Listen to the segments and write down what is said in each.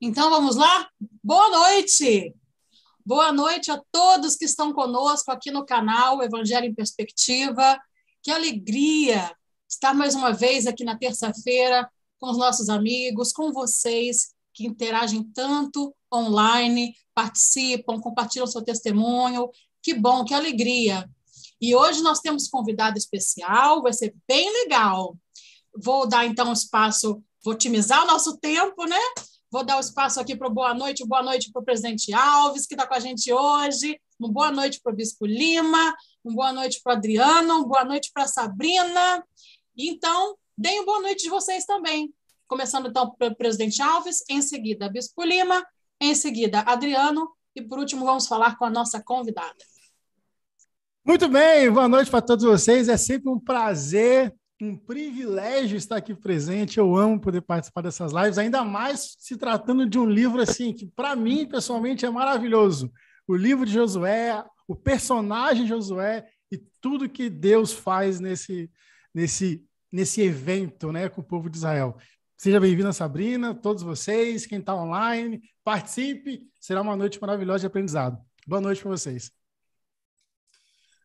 Então vamos lá? Boa noite! Boa noite a todos que estão conosco aqui no canal Evangelho em Perspectiva. Que alegria estar mais uma vez aqui na terça-feira com os nossos amigos, com vocês que interagem tanto online, participam, compartilham seu testemunho. Que bom, que alegria! E hoje nós temos convidado especial, vai ser bem legal. Vou dar então espaço, vou otimizar o nosso tempo, né? Vou dar o espaço aqui para boa noite, boa noite para o presidente Alves, que está com a gente hoje, uma boa noite para o Bispo Lima, uma boa noite para o Adriano, uma boa noite para a Sabrina. Então, deem boa noite de vocês também. Começando então pelo presidente Alves, em seguida Bispo Lima, em seguida Adriano, e por último vamos falar com a nossa convidada. Muito bem, boa noite para todos vocês. É sempre um prazer um privilégio estar aqui presente. Eu amo poder participar dessas lives, ainda mais se tratando de um livro assim que para mim pessoalmente é maravilhoso. O livro de Josué, o personagem Josué e tudo que Deus faz nesse nesse nesse evento, né, com o povo de Israel. Seja bem-vinda, Sabrina, todos vocês, quem está online, participe. Será uma noite maravilhosa de aprendizado. Boa noite para vocês.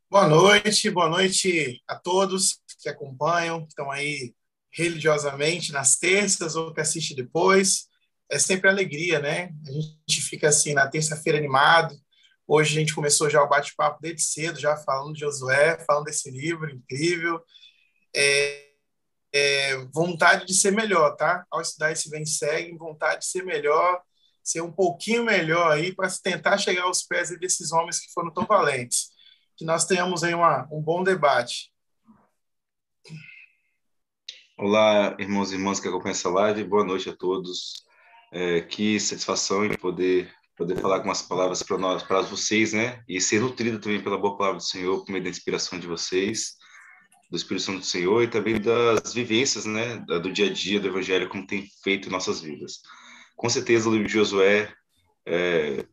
Boa noite, boa noite a todos que acompanham, que estão aí religiosamente nas terças ou que assistem depois. É sempre alegria, né? A gente fica assim na terça-feira animado. Hoje a gente começou já o bate-papo desde cedo, já falando de Josué, falando desse livro incrível. É, é, vontade de ser melhor, tá? Ao estudar esse Vem Segue, vontade de ser melhor, ser um pouquinho melhor aí para tentar chegar aos pés desses homens que foram tão valentes que nós tenhamos aí uma, um bom debate. Olá, irmãos e irmãs que acompanham essa live, boa noite a todos. É, que satisfação em poder poder falar algumas palavras para nós, para vocês, né? E ser nutrido também pela boa palavra do Senhor, por meio da inspiração de vocês, do Espírito Santo do Senhor e também das vivências, né? Do dia a dia do Evangelho, como tem feito nossas vidas. Com certeza, o livro de Josué é,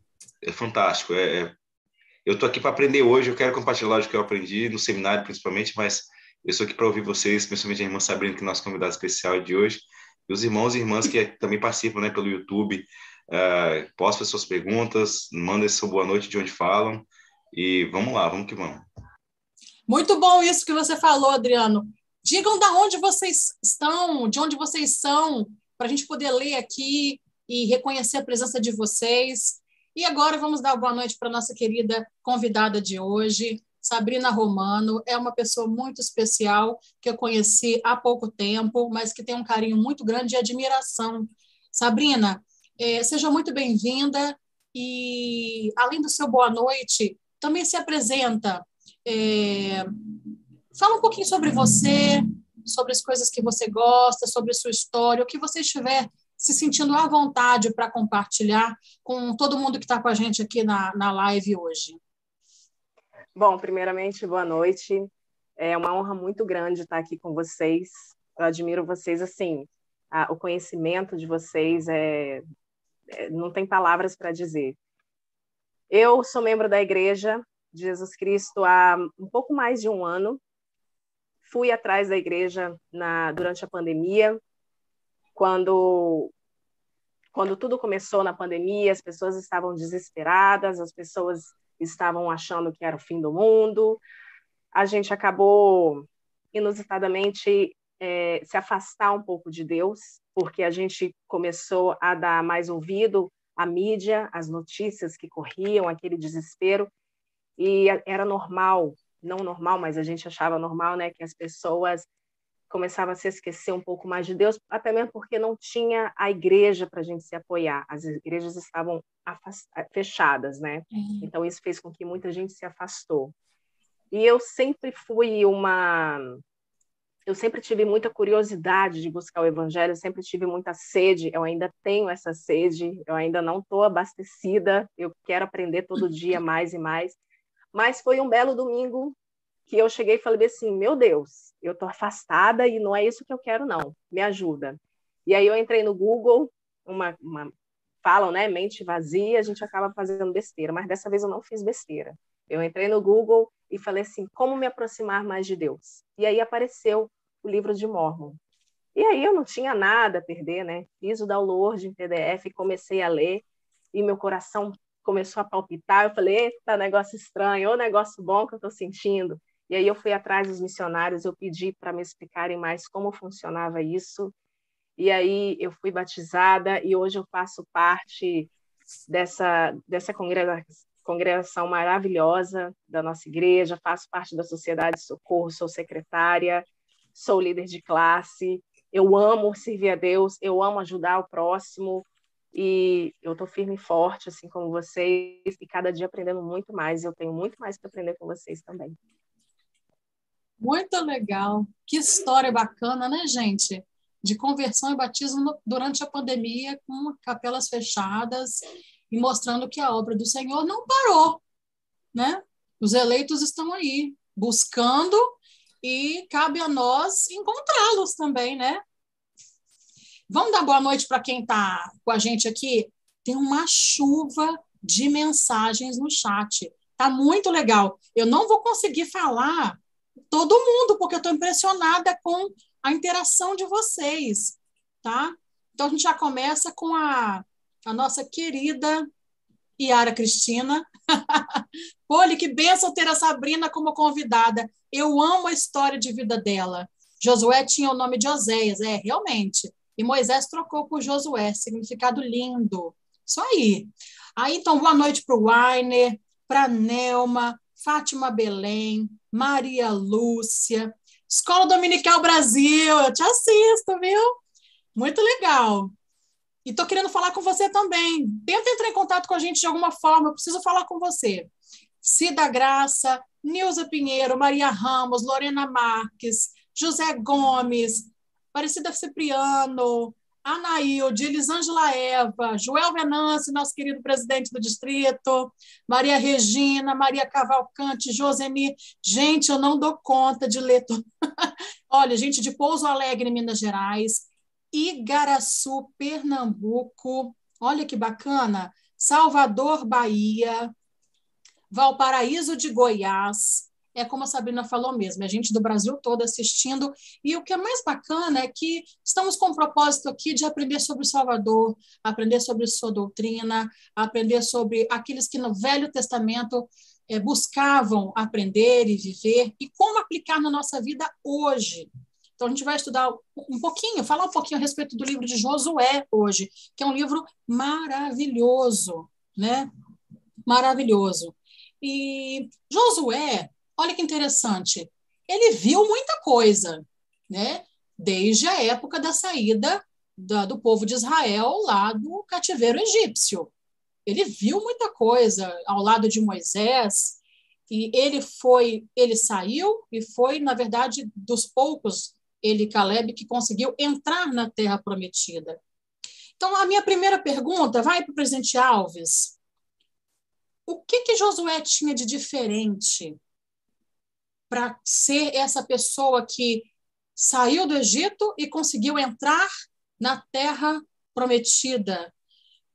é fantástico, é, é eu estou aqui para aprender hoje, eu quero compartilhar o que eu aprendi no seminário, principalmente, mas eu estou aqui para ouvir vocês, principalmente a irmã Sabrina, que é nosso convidado especial de hoje, e os irmãos e irmãs que também participam né, pelo YouTube. Uh, possam fazer suas perguntas, mandem sua boa noite de onde falam, e vamos lá, vamos que vamos. Muito bom isso que você falou, Adriano. Digam da onde vocês estão, de onde vocês são, para a gente poder ler aqui e reconhecer a presença de vocês. E agora vamos dar boa noite para nossa querida convidada de hoje, Sabrina Romano. É uma pessoa muito especial que eu conheci há pouco tempo, mas que tem um carinho muito grande e admiração. Sabrina, é, seja muito bem-vinda e, além do seu boa noite, também se apresenta. É, fala um pouquinho sobre você, sobre as coisas que você gosta, sobre sua história, o que você estiver se sentindo à vontade para compartilhar com todo mundo que está com a gente aqui na, na live hoje. Bom, primeiramente, boa noite. É uma honra muito grande estar aqui com vocês. Eu admiro vocês, assim, a, o conhecimento de vocês é, é não tem palavras para dizer. Eu sou membro da Igreja de Jesus Cristo há um pouco mais de um ano. Fui atrás da igreja na, durante a pandemia, quando quando tudo começou na pandemia, as pessoas estavam desesperadas, as pessoas estavam achando que era o fim do mundo. A gente acabou inusitadamente é, se afastar um pouco de Deus, porque a gente começou a dar mais ouvido à mídia, às notícias que corriam, aquele desespero, e era normal, não normal, mas a gente achava normal, né, que as pessoas começava a se esquecer um pouco mais de Deus, até mesmo porque não tinha a igreja para a gente se apoiar. As igrejas estavam fechadas, né? Uhum. Então isso fez com que muita gente se afastou. E eu sempre fui uma eu sempre tive muita curiosidade de buscar o evangelho, eu sempre tive muita sede, eu ainda tenho essa sede, eu ainda não estou abastecida, eu quero aprender todo dia mais e mais. Mas foi um belo domingo que eu cheguei e falei assim: meu Deus, eu estou afastada e não é isso que eu quero, não, me ajuda. E aí eu entrei no Google, uma, uma falam, né, mente vazia, a gente acaba fazendo besteira, mas dessa vez eu não fiz besteira. Eu entrei no Google e falei assim: como me aproximar mais de Deus? E aí apareceu o livro de Mormon. E aí eu não tinha nada a perder, né? Fiz o download em PDF, comecei a ler e meu coração começou a palpitar. Eu falei, eita, negócio estranho, ou negócio bom que eu estou sentindo. E aí eu fui atrás dos missionários, eu pedi para me explicarem mais como funcionava isso. E aí eu fui batizada e hoje eu faço parte dessa, dessa congregação maravilhosa da nossa igreja, faço parte da Sociedade de Socorro, sou secretária, sou líder de classe, eu amo servir a Deus, eu amo ajudar o próximo e eu estou firme e forte, assim como vocês, e cada dia aprendendo muito mais. Eu tenho muito mais para aprender com vocês também. Muito legal. Que história bacana, né, gente? De conversão e batismo durante a pandemia, com capelas fechadas e mostrando que a obra do Senhor não parou, né? Os eleitos estão aí buscando e cabe a nós encontrá-los também, né? Vamos dar boa noite para quem está com a gente aqui? Tem uma chuva de mensagens no chat. Tá muito legal. Eu não vou conseguir falar todo mundo, porque eu estou impressionada com a interação de vocês, tá? Então a gente já começa com a, a nossa querida Yara Cristina. Olha, que benção ter a Sabrina como convidada. Eu amo a história de vida dela. Josué tinha o nome de Oséias, é, realmente. E Moisés trocou por Josué, significado lindo. Isso aí. Aí, então, boa noite para o Weiner, para Nelma, Fátima Belém, Maria Lúcia, Escola Dominical Brasil, eu te assisto, viu? Muito legal. E estou querendo falar com você também. Tenta entrar em contato com a gente de alguma forma, eu preciso falar com você. Cida Graça, Nilza Pinheiro, Maria Ramos, Lorena Marques, José Gomes, Aparecida Cipriano, Anaílde, Elisângela Eva, Joel Venance, nosso querido presidente do distrito, Maria Regina, Maria Cavalcante, Josemi. Gente, eu não dou conta de ler. Olha, gente de Pouso Alegre, Minas Gerais, Igaraçu, Pernambuco, olha que bacana, Salvador, Bahia, Valparaíso de Goiás, é como a Sabrina falou mesmo, é gente do Brasil todo assistindo. E o que é mais bacana é que estamos com o propósito aqui de aprender sobre o Salvador, aprender sobre sua doutrina, aprender sobre aqueles que no Velho Testamento é, buscavam aprender e viver e como aplicar na nossa vida hoje. Então, a gente vai estudar um pouquinho, falar um pouquinho a respeito do livro de Josué hoje, que é um livro maravilhoso, né? Maravilhoso. E Josué, Olha que interessante. Ele viu muita coisa, né? Desde a época da saída da, do povo de Israel lá do cativeiro egípcio. Ele viu muita coisa ao lado de Moisés e ele foi, ele saiu e foi, na verdade, dos poucos ele Caleb que conseguiu entrar na terra prometida. Então, a minha primeira pergunta vai para o presidente Alves. O que, que Josué tinha de diferente para ser essa pessoa que saiu do Egito e conseguiu entrar na terra prometida,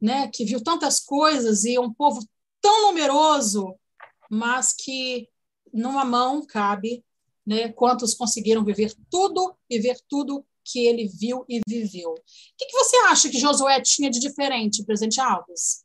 né? Que viu tantas coisas e um povo tão numeroso, mas que numa mão cabe, né? Quantos conseguiram viver tudo e ver tudo que ele viu e viveu. O que, que você acha que Josué tinha de diferente, presidente Alves?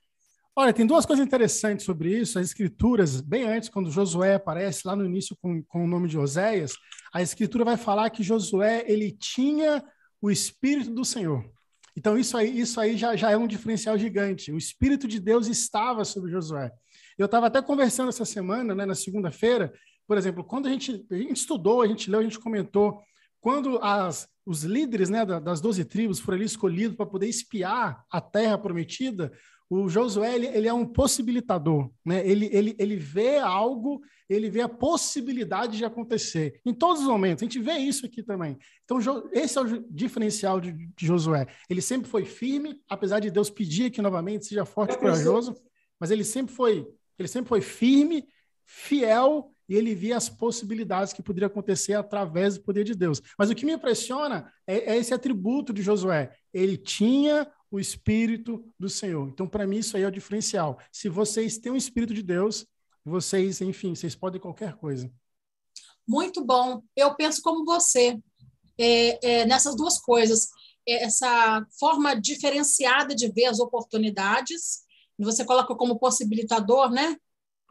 Olha, tem duas coisas interessantes sobre isso. As escrituras, bem antes, quando Josué aparece lá no início com, com o nome de Oséias, a escritura vai falar que Josué ele tinha o Espírito do Senhor. Então, isso aí, isso aí já, já é um diferencial gigante. O Espírito de Deus estava sobre Josué. Eu estava até conversando essa semana, né, na segunda-feira, por exemplo, quando a gente, a gente estudou, a gente leu, a gente comentou, quando as, os líderes né, das doze tribos foram ali escolhidos para poder espiar a terra prometida, o Josué ele, ele, é um possibilitador, né? Ele, ele, ele vê algo, ele vê a possibilidade de acontecer em todos os momentos. A gente vê isso aqui também. Então esse é o diferencial de, de Josué. Ele sempre foi firme, apesar de Deus pedir aqui novamente seja forte e corajoso, mas ele sempre foi ele sempre foi firme, fiel e ele via as possibilidades que poderiam acontecer através do poder de Deus. Mas o que me impressiona é, é esse atributo de Josué. Ele tinha o Espírito do Senhor. Então, para mim, isso aí é o diferencial. Se vocês têm o Espírito de Deus, vocês, enfim, vocês podem qualquer coisa. Muito bom. Eu penso como você. é, é, nessas duas coisas. É, essa forma diferenciada de ver as oportunidades, você coloca como possibilitador, né?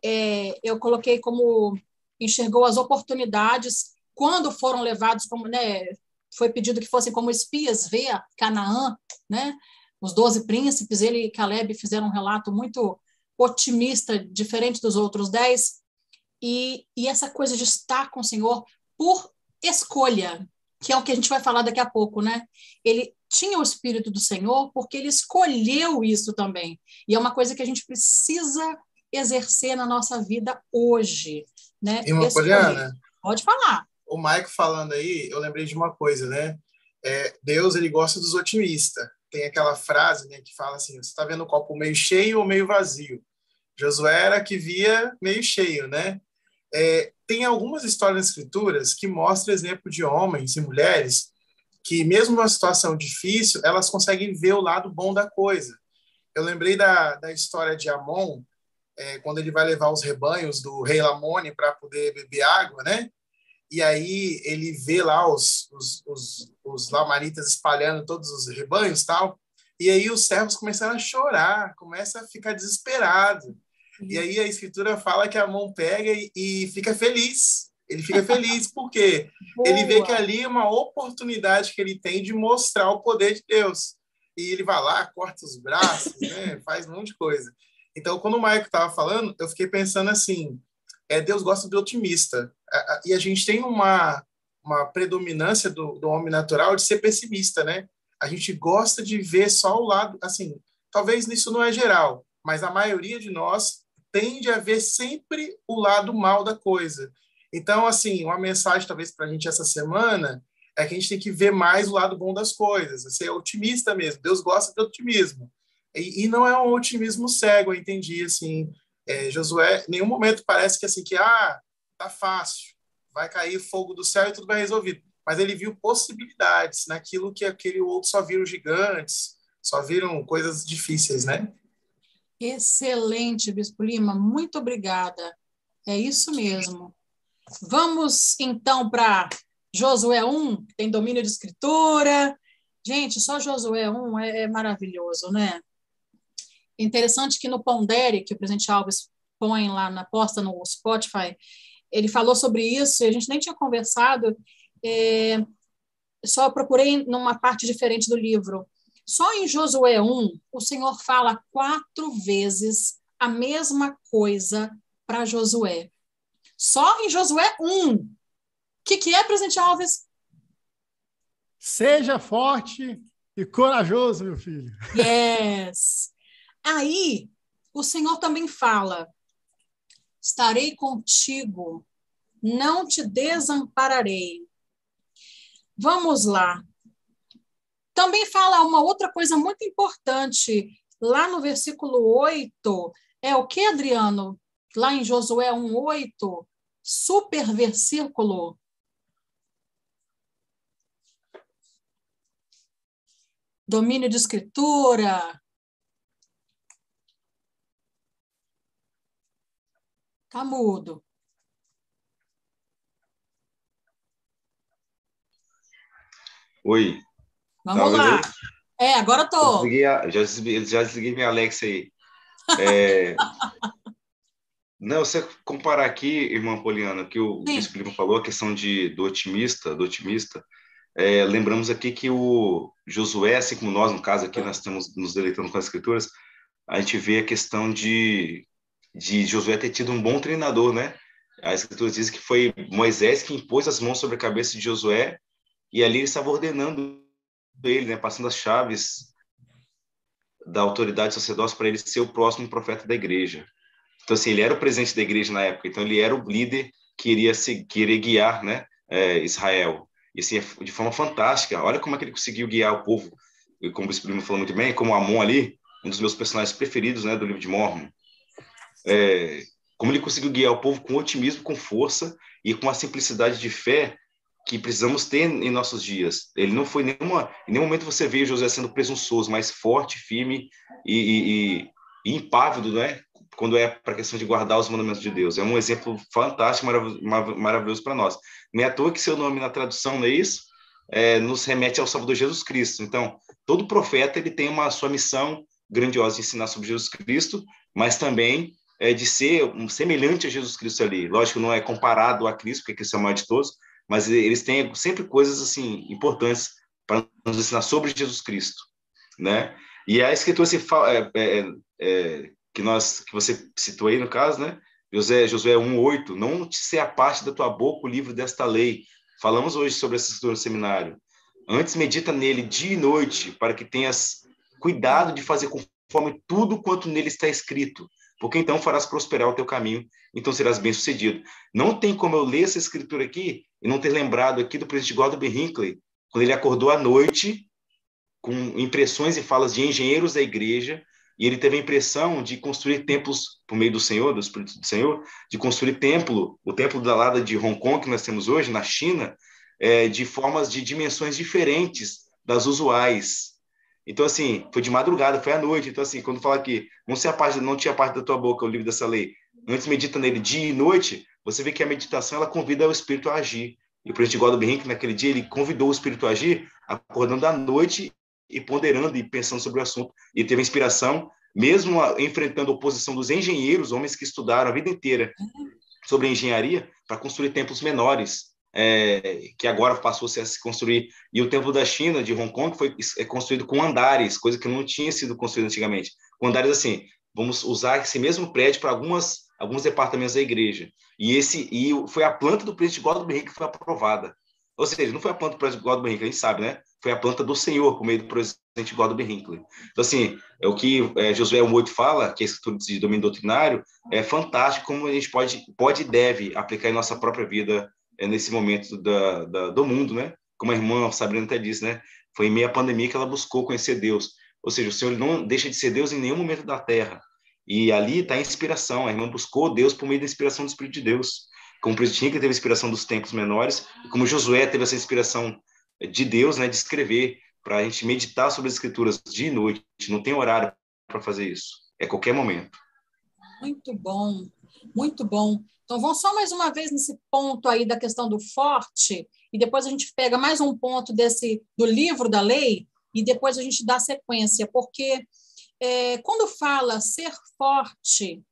É, eu coloquei como enxergou as oportunidades quando foram levados como, né, foi pedido que fossem como espias ver Canaã, né? Os doze príncipes, ele e Caleb fizeram um relato muito otimista, diferente dos outros dez, e, e essa coisa de estar com o Senhor por escolha, que é o que a gente vai falar daqui a pouco, né? Ele tinha o Espírito do Senhor porque ele escolheu isso também. E é uma coisa que a gente precisa exercer na nossa vida hoje, né? Irmã Poliana, pode falar. O Maico falando aí, eu lembrei de uma coisa, né? É, Deus ele gosta dos otimistas. Tem aquela frase, né, que fala assim: você está vendo o copo meio cheio ou meio vazio? Josué era que via meio cheio, né? É, tem algumas histórias nas escrituras que mostram exemplo de homens e mulheres que, mesmo numa situação difícil, elas conseguem ver o lado bom da coisa. Eu lembrei da, da história de Amon, é, quando ele vai levar os rebanhos do rei Lamone para poder beber água, né? E aí ele vê lá os, os, os, os lamanitas espalhando todos os rebanhos tal. E aí os servos começaram a chorar, começa a ficar desesperado. E aí a escritura fala que a mão pega e, e fica feliz. Ele fica feliz porque ele vê que ali é uma oportunidade que ele tem de mostrar o poder de Deus. E ele vai lá, corta os braços, né? faz um monte de coisa. Então, quando o Maico estava falando, eu fiquei pensando assim: é, Deus gosta de otimista. E a gente tem uma, uma predominância do, do homem natural de ser pessimista, né? A gente gosta de ver só o lado, assim, talvez isso não é geral, mas a maioria de nós tende a ver sempre o lado mal da coisa. Então, assim, uma mensagem talvez para a gente essa semana é que a gente tem que ver mais o lado bom das coisas, ser otimista mesmo. Deus gosta de otimismo. E, e não é um otimismo cego, eu entendi, assim. É, Josué, em nenhum momento parece que, assim, que, ah, tá fácil, vai cair fogo do céu e tudo vai resolvido. Mas ele viu possibilidades naquilo que aquele outro só viram gigantes, só viram coisas difíceis, né? Excelente, Bispo Lima, muito obrigada. É isso mesmo. Vamos então para Josué 1, que tem domínio de escritura. Gente, só Josué 1 é, é maravilhoso, né? Interessante que no Pondere, que o presidente Alves põe lá na posta no Spotify, ele falou sobre isso e a gente nem tinha conversado. É, só procurei numa parte diferente do livro. Só em Josué 1, o Senhor fala quatro vezes a mesma coisa para Josué. Só em Josué 1. O que, que é, presidente Alves? Seja forte e corajoso, meu filho. Yes. Aí, o Senhor também fala: estarei contigo, não te desampararei. Vamos lá. Também fala uma outra coisa muito importante, lá no versículo 8, é o que, Adriano? Lá em Josué 1:8, super versículo. Domínio de escritura. Tá mudo. Oi. Vamos tá lá. É, agora eu tô. A, já, desliguei, já desliguei minha Alexa aí. É... Não, você comparar aqui, irmã Poliana, que o Bispo falou, a questão de, do otimista, do otimista, é, lembramos aqui que o Josué, assim como nós, no caso aqui, nós estamos nos deleitando com as escrituras, a gente vê a questão de, de Josué ter tido um bom treinador, né? A escritura diz que foi Moisés que impôs as mãos sobre a cabeça de Josué e ali ele estava ordenando ele, né, passando as chaves da autoridade sacerdócia para ele ser o próximo profeta da igreja. Então, assim, ele era o presidente da igreja na época, então ele era o líder que iria, guiar né, é, Israel. E assim, de forma fantástica. Olha como é que ele conseguiu guiar o povo, e como o Bispo falou muito bem, como Amon ali, um dos meus personagens preferidos né, do livro de Mormon. É, como ele conseguiu guiar o povo com otimismo, com força e com a simplicidade de fé que precisamos ter em nossos dias. Ele não foi nenhuma, em nenhum momento você vê José sendo presunçoso, mas forte, firme e, e, e impávido, né? Quando é para a questão de guardar os mandamentos de Deus. É um exemplo fantástico, maravilhoso, maravilhoso para nós. Não é à toa que seu nome na tradução não é isso? é, nos remete ao Salvador Jesus Cristo. Então, todo profeta ele tem uma sua missão grandiosa de ensinar sobre Jesus Cristo, mas também é, de ser um semelhante a Jesus Cristo ali. Lógico, não é comparado a Cristo, porque Cristo é o maior de todos, mas eles têm sempre coisas assim importantes para nos ensinar sobre Jesus Cristo, né? E a escritura se fala, é, é, é, que nós que você citou aí no caso, né? José Josué 1:8, não te ser a parte da tua boca o livro desta lei. Falamos hoje sobre essa escritura no seminário. Antes medita nele dia e noite, para que tenhas cuidado de fazer conforme tudo quanto nele está escrito, porque então farás prosperar o teu caminho, então serás bem-sucedido. Não tem como eu ler essa escritura aqui e não ter lembrado aqui do presidente Gordon B. Hinckley, quando ele acordou à noite com impressões e falas de engenheiros da igreja, e ele teve a impressão de construir templos por meio do Senhor, do Espírito do Senhor, de construir templo, o templo da lada de Hong Kong que nós temos hoje, na China, é, de formas de dimensões diferentes das usuais. Então, assim, foi de madrugada, foi à noite. Então, assim, quando fala que não, se a parte, não tinha parte da tua boca o livro dessa lei, antes medita nele dia e noite, você vê que a meditação ela convida o espírito a agir. E o presidente Gordon Henrique, naquele dia, ele convidou o espírito a agir, acordando à noite e ponderando e pensando sobre o assunto. E teve inspiração, mesmo enfrentando a oposição dos engenheiros, homens que estudaram a vida inteira sobre engenharia, para construir templos menores, é, que agora passou -se a se construir. E o templo da China, de Hong Kong, foi é construído com andares, coisa que não tinha sido construída antigamente. Com andares assim, vamos usar esse mesmo prédio para algumas alguns departamentos da igreja. E esse e foi a planta do presidente Gordon Henrique que foi aprovada. Ou seja, não foi a planta do presidente Gordon Henrique, a gente sabe, né? Foi a planta do Senhor, por meio do presidente Gordon Hinckley. Então, assim, é o que é, Josué 1.8 fala, que é escritura de domínio doutrinário, é fantástico como a gente pode, pode e deve aplicar em nossa própria vida nesse momento da, da, do mundo, né? Como a irmã Sabrina até disse, né? Foi em meio à pandemia que ela buscou conhecer Deus. Ou seja, o Senhor não deixa de ser Deus em nenhum momento da terra. E ali está a inspiração. A irmã buscou Deus por meio da inspiração do Espírito de Deus. Como o presidente que teve a inspiração dos tempos menores, e como Josué teve essa inspiração de Deus, né, de escrever, para a gente meditar sobre as escrituras dia e noite. Não tem horário para fazer isso. É qualquer momento. Muito bom, muito bom. Então, vamos só mais uma vez nesse ponto aí da questão do forte, e depois a gente pega mais um ponto desse do livro da lei, e depois a gente dá sequência, porque é, quando fala ser forte,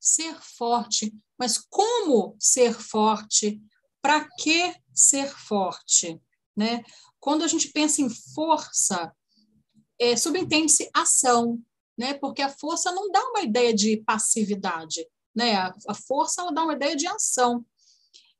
ser forte, mas como ser forte? Para que ser forte? Né? Quando a gente pensa em força, é, subentende-se ação, né? porque a força não dá uma ideia de passividade, né? A, a força ela dá uma ideia de ação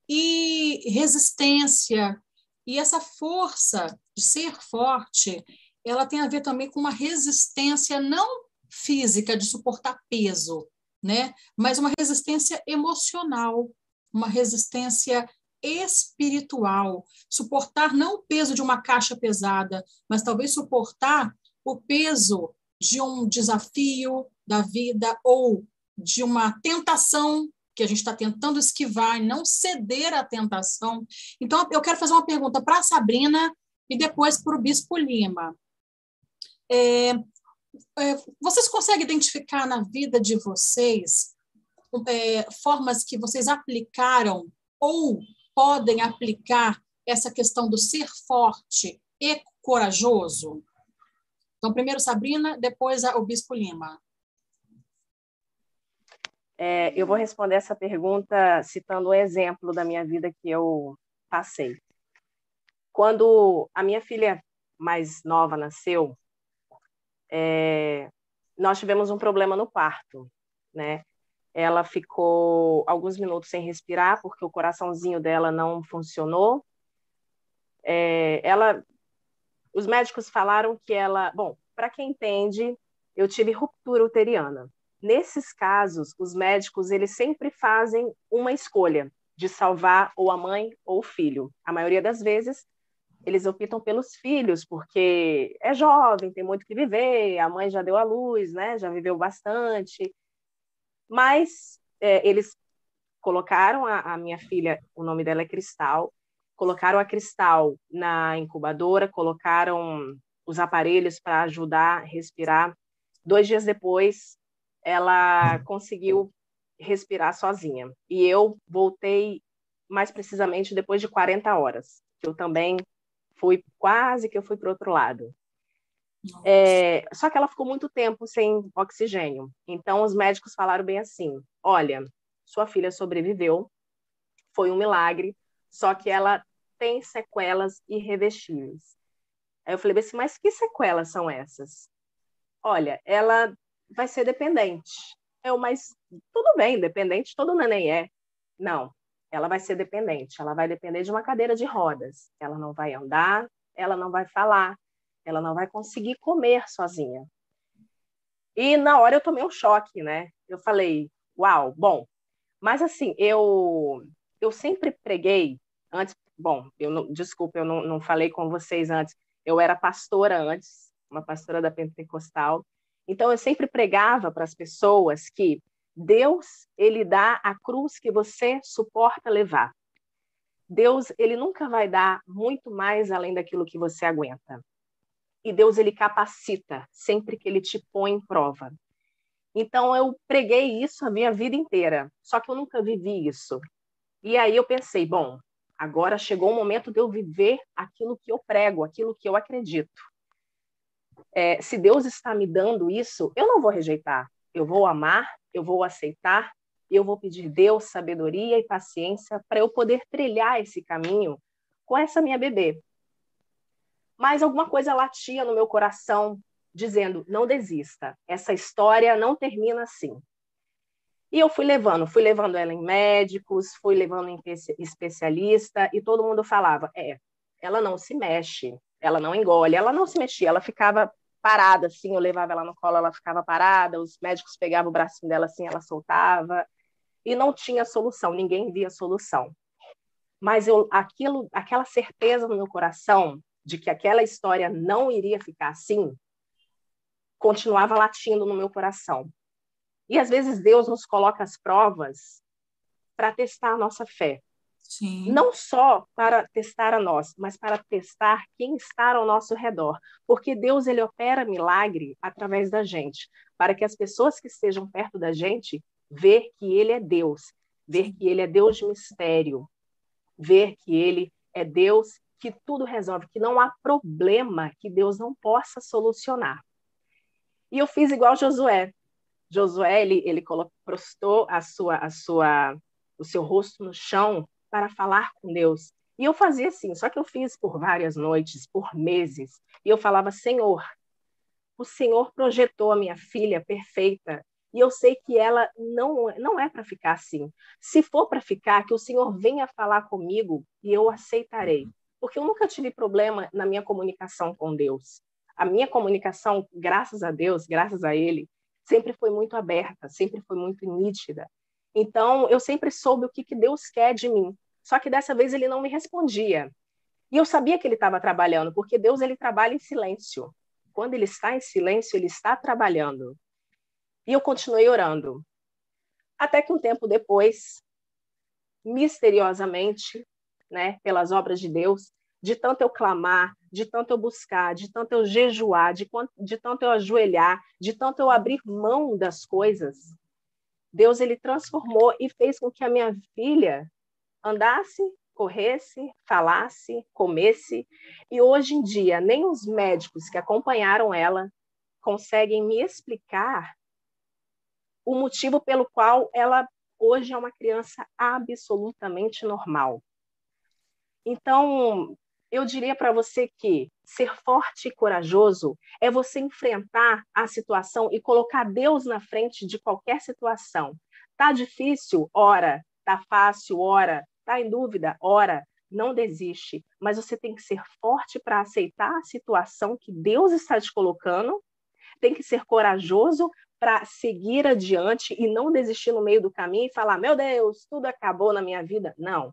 e resistência. E essa força de ser forte, ela tem a ver também com uma resistência não física de suportar peso, né? Mas uma resistência emocional, uma resistência espiritual, suportar não o peso de uma caixa pesada, mas talvez suportar o peso de um desafio da vida ou de uma tentação que a gente está tentando esquivar não ceder à tentação. Então, eu quero fazer uma pergunta para a Sabrina e depois para o Bispo Lima. É, é, vocês conseguem identificar na vida de vocês é, formas que vocês aplicaram ou podem aplicar essa questão do ser forte e corajoso? Então, primeiro Sabrina, depois o Bispo Lima. É, eu vou responder essa pergunta citando um exemplo da minha vida que eu passei. Quando a minha filha mais nova nasceu, é, nós tivemos um problema no parto, né? Ela ficou alguns minutos sem respirar porque o coraçãozinho dela não funcionou. É, ela, os médicos falaram que ela, bom, para quem entende, eu tive ruptura uteriana. Nesses casos, os médicos eles sempre fazem uma escolha de salvar ou a mãe ou o filho. A maioria das vezes, eles optam pelos filhos, porque é jovem, tem muito que viver, a mãe já deu à luz, né? já viveu bastante. Mas é, eles colocaram a, a minha filha, o nome dela é Cristal, colocaram a Cristal na incubadora, colocaram os aparelhos para ajudar a respirar. Dois dias depois, ela conseguiu respirar sozinha. E eu voltei mais precisamente depois de 40 horas. Eu também Fui quase que eu fui para o outro lado. É, só que ela ficou muito tempo sem oxigênio. Então, os médicos falaram bem assim: olha, sua filha sobreviveu, foi um milagre, só que ela tem sequelas irreversíveis. Aí eu falei assim: mas que sequelas são essas? Olha, ela vai ser dependente. Eu, mas tudo bem, dependente todo neném é. Não, ela vai ser dependente. Ela vai depender de uma cadeira de rodas. Ela não vai andar, ela não vai falar, ela não vai conseguir comer sozinha. E na hora eu tomei um choque, né? Eu falei, uau, bom. Mas assim, eu eu sempre preguei antes, bom, eu não, desculpa, eu não, não falei com vocês antes. Eu era pastora antes, uma pastora da Pentecostal. Então eu sempre pregava para as pessoas que Deus, ele dá a cruz que você suporta levar. Deus, ele nunca vai dar muito mais além daquilo que você aguenta e Deus ele capacita sempre que ele te põe em prova. Então eu preguei isso a minha vida inteira, só que eu nunca vivi isso. E aí eu pensei, bom, agora chegou o momento de eu viver aquilo que eu prego, aquilo que eu acredito. É, se Deus está me dando isso, eu não vou rejeitar. Eu vou amar, eu vou aceitar, eu vou pedir Deus sabedoria e paciência para eu poder trilhar esse caminho com essa minha bebê mas alguma coisa latia no meu coração, dizendo: não desista, essa história não termina assim. E eu fui levando, fui levando ela em médicos, fui levando em especialista, e todo mundo falava: é, ela não se mexe, ela não engole, ela não se mexia, ela ficava parada assim, eu levava ela no colo, ela ficava parada, os médicos pegavam o bracinho dela assim, ela soltava, e não tinha solução, ninguém via solução. Mas eu, aquilo, aquela certeza no meu coração de que aquela história não iria ficar assim, continuava latindo no meu coração. E às vezes Deus nos coloca as provas para testar a nossa fé. Sim. Não só para testar a nós, mas para testar quem está ao nosso redor. Porque Deus ele opera milagre através da gente, para que as pessoas que estejam perto da gente ver que ele é Deus, ver que ele é Deus de mistério, ver que ele é Deus que tudo resolve, que não há problema que Deus não possa solucionar. E eu fiz igual Josué. Josué, ele, ele prostou a sua, a sua, o seu rosto no chão para falar com Deus. E eu fazia assim, só que eu fiz por várias noites, por meses. E eu falava, Senhor, o Senhor projetou a minha filha perfeita e eu sei que ela não, não é para ficar assim. Se for para ficar, que o Senhor venha falar comigo e eu aceitarei porque eu nunca tive problema na minha comunicação com Deus. A minha comunicação, graças a Deus, graças a Ele, sempre foi muito aberta, sempre foi muito nítida. Então, eu sempre soube o que, que Deus quer de mim. Só que dessa vez ele não me respondia. E eu sabia que ele estava trabalhando, porque Deus ele trabalha em silêncio. Quando ele está em silêncio, ele está trabalhando. E eu continuei orando. Até que um tempo depois, misteriosamente, né, pelas obras de Deus, de tanto eu clamar, de tanto eu buscar, de tanto eu jejuar, de, de tanto eu ajoelhar, de tanto eu abrir mão das coisas, Deus ele transformou e fez com que a minha filha andasse, corresse, falasse, comesse, e hoje em dia nem os médicos que acompanharam ela conseguem me explicar o motivo pelo qual ela hoje é uma criança absolutamente normal. Então, eu diria para você que ser forte e corajoso é você enfrentar a situação e colocar Deus na frente de qualquer situação. Tá difícil? Ora. Tá fácil? Ora. Tá em dúvida? Ora. Não desiste, mas você tem que ser forte para aceitar a situação que Deus está te colocando. Tem que ser corajoso para seguir adiante e não desistir no meio do caminho e falar: "Meu Deus, tudo acabou na minha vida". Não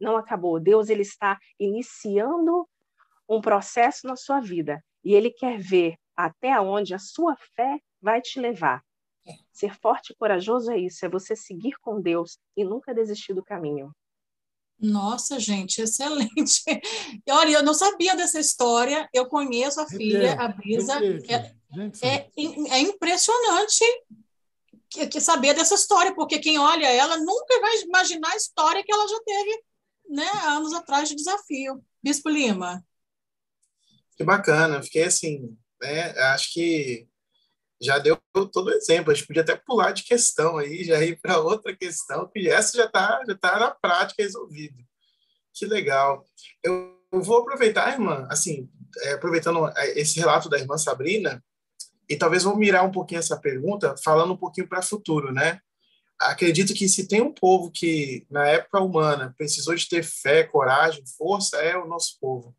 não acabou. Deus ele está iniciando um processo na sua vida e ele quer ver até onde a sua fé vai te levar. Ser forte e corajoso é isso, é você seguir com Deus e nunca desistir do caminho. Nossa, gente, excelente. Olha, eu não sabia dessa história. Eu conheço a filha, a Brisa. É, é, é, impressionante que, que saber dessa história, porque quem olha ela nunca vai imaginar a história que ela já teve né, anos atrás de desafio. Bispo Lima. Que bacana, fiquei assim, né? Acho que já deu todo o exemplo. A gente podia até pular de questão aí, já ir para outra questão, que essa já está já tá na prática resolvido. Que legal. Eu, eu vou aproveitar, irmã, assim, é, aproveitando é, esse relato da irmã Sabrina, e talvez vou mirar um pouquinho essa pergunta, falando um pouquinho para o futuro, né? Acredito que se tem um povo que, na época humana, precisou de ter fé, coragem, força, é o nosso povo.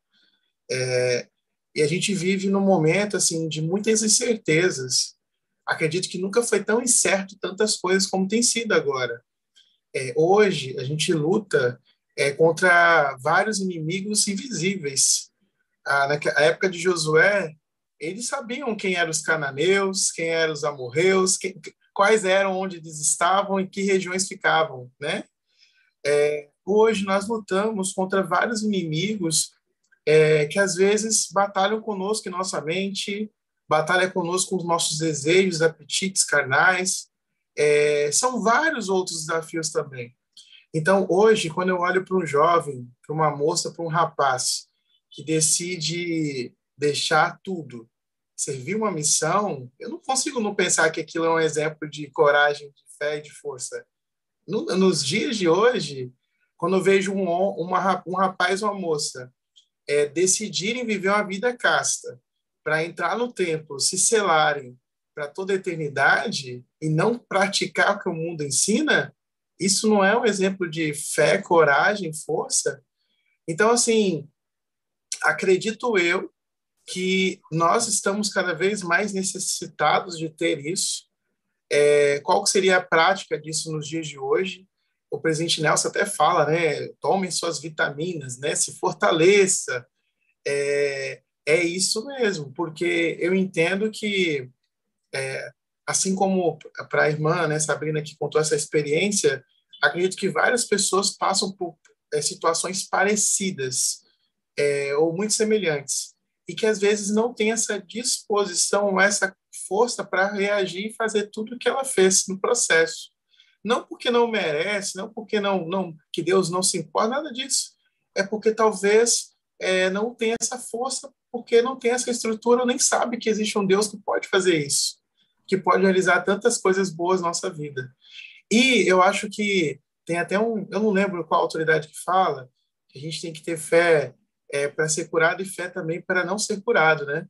É, e a gente vive num momento assim de muitas incertezas. Acredito que nunca foi tão incerto tantas coisas como tem sido agora. É, hoje a gente luta é, contra vários inimigos invisíveis. Ah, na época de Josué, eles sabiam quem eram os cananeus, quem eram os amorreus, quem, quais eram onde eles estavam e que regiões ficavam, né? É, hoje nós lutamos contra vários inimigos é, que às vezes batalham conosco em nossa mente, batalham conosco os nossos desejos, apetites carnais. É, são vários outros desafios também. Então, hoje, quando eu olho para um jovem, para uma moça, para um rapaz que decide deixar tudo, servir uma missão, eu não consigo não pensar que aquilo é um exemplo de coragem, de fé e de força. No, nos dias de hoje, quando eu vejo um, uma, um rapaz ou uma moça é, decidirem viver uma vida casta, para entrar no templo, se selarem para toda a eternidade e não praticar o que o mundo ensina, isso não é um exemplo de fé, coragem, força? Então, assim, acredito eu que nós estamos cada vez mais necessitados de ter isso. É, qual seria a prática disso nos dias de hoje? o presidente Nelson até fala, né? Tomem suas vitaminas, né? Se fortaleça. É, é isso mesmo, porque eu entendo que, é, assim como para a irmã, né, Sabrina, que contou essa experiência, acredito que várias pessoas passam por é, situações parecidas é, ou muito semelhantes e que às vezes não tem essa disposição, essa força para reagir e fazer tudo o que ela fez no processo. Não porque não merece, não porque não, não que Deus não se importa, nada disso. É porque talvez é, não tem essa força, porque não tem essa estrutura, nem sabe que existe um Deus que pode fazer isso, que pode realizar tantas coisas boas na nossa vida. E eu acho que tem até um, eu não lembro qual autoridade que fala, que a gente tem que ter fé é, para ser curado e fé também para não ser curado, né?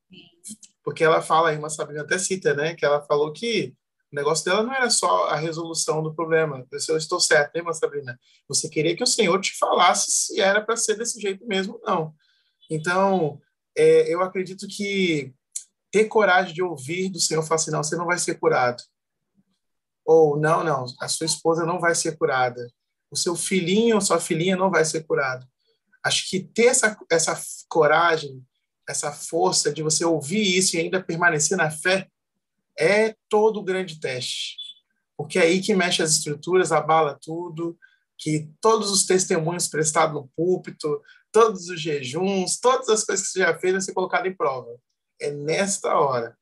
Porque ela fala, a irmã Sabrina até cita, né? Que ela falou que o negócio dela não era só a resolução do problema. Se eu estou certo, né, Sabrina? Você queria que o Senhor te falasse se era para ser desse jeito mesmo não. Então, é, eu acredito que ter coragem de ouvir do Senhor falar assim, não, você não vai ser curado. Ou, não, não, a sua esposa não vai ser curada. O seu filhinho ou sua filhinha não vai ser curado. Acho que ter essa, essa coragem, essa força de você ouvir isso e ainda permanecer na fé, é todo o grande teste. Porque é aí que mexe as estruturas, abala tudo, que todos os testemunhos prestados no púlpito, todos os jejuns, todas as coisas que você já fez vão ser colocadas em prova. É nesta hora.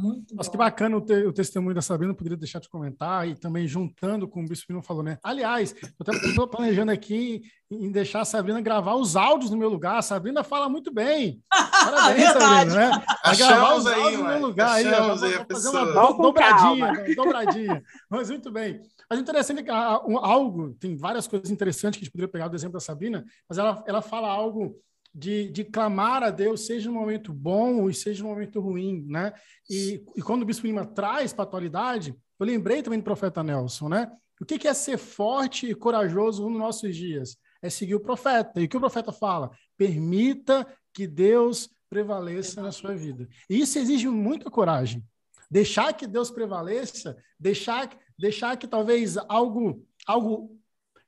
Muito Mas que bacana o, te, o, testemunho da Sabrina, poderia deixar de comentar, e também juntando com o Bispo não falou, né? Aliás, eu estou planejando aqui em deixar a Sabrina gravar os áudios no meu lugar. A Sabrina fala muito bem. Parabéns, Sabrina, né? Vai gravar os áudios no meu lugar aí, ó, aí fazer uma do, dobradinha, dobradinha. Mas muito bem. Mas interessante é que algo, tem várias coisas interessantes que a gente poderia pegar do exemplo da Sabrina, mas ela, ela fala algo de, de clamar a Deus, seja um momento bom e seja um momento ruim, né? E, e quando o Bispo Lima traz para a atualidade, eu lembrei também do profeta Nelson, né? O que, que é ser forte e corajoso nos nossos dias? É seguir o profeta. E o que o profeta fala? Permita que Deus prevaleça na sua vida. E isso exige muita coragem. Deixar que Deus prevaleça, deixar, deixar que talvez algo, algo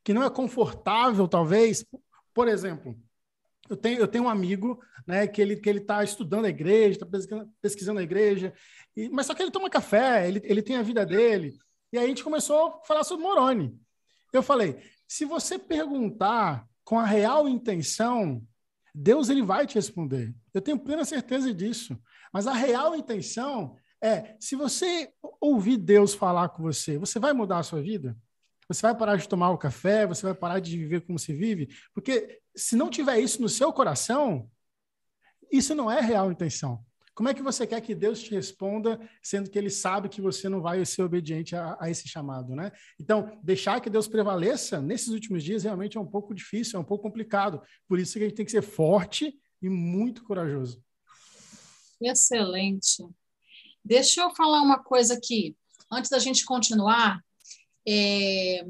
que não é confortável, talvez, por exemplo, eu tenho, eu tenho um amigo né, que ele que ele está estudando a igreja, está pesquisando, pesquisando, a igreja, e, mas só que ele toma café, ele, ele tem a vida dele. E aí a gente começou a falar sobre Moroni. Eu falei, se você perguntar com a real intenção, Deus ele vai te responder. Eu tenho plena certeza disso. Mas a real intenção é, se você ouvir Deus falar com você, você vai mudar a sua vida? Você vai parar de tomar o café? Você vai parar de viver como se vive? Porque se não tiver isso no seu coração, isso não é real intenção. Como é que você quer que Deus te responda, sendo que Ele sabe que você não vai ser obediente a, a, esse chamado, né? Então, deixar que Deus prevaleça nesses últimos dias realmente é um pouco difícil, é um pouco complicado. Por isso que a gente tem que ser forte e muito corajoso. Excelente. Deixa eu falar uma coisa aqui, antes da gente continuar. É,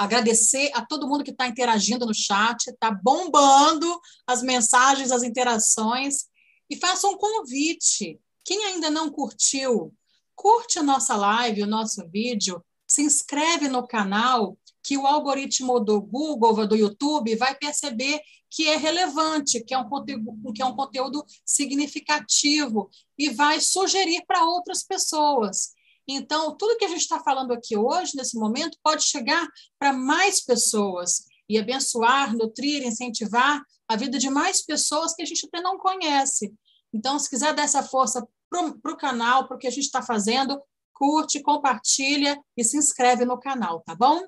agradecer a todo mundo que está interagindo no chat, está bombando as mensagens, as interações. E faça um convite. Quem ainda não curtiu, curte a nossa live, o nosso vídeo, se inscreve no canal, que o algoritmo do Google, do YouTube, vai perceber que é relevante, que é um conteúdo, que é um conteúdo significativo e vai sugerir para outras pessoas. Então, tudo que a gente está falando aqui hoje, nesse momento, pode chegar para mais pessoas e abençoar, nutrir, incentivar a vida de mais pessoas que a gente até não conhece. Então, se quiser dar essa força para o canal, para o que a gente está fazendo, curte, compartilha e se inscreve no canal, tá bom?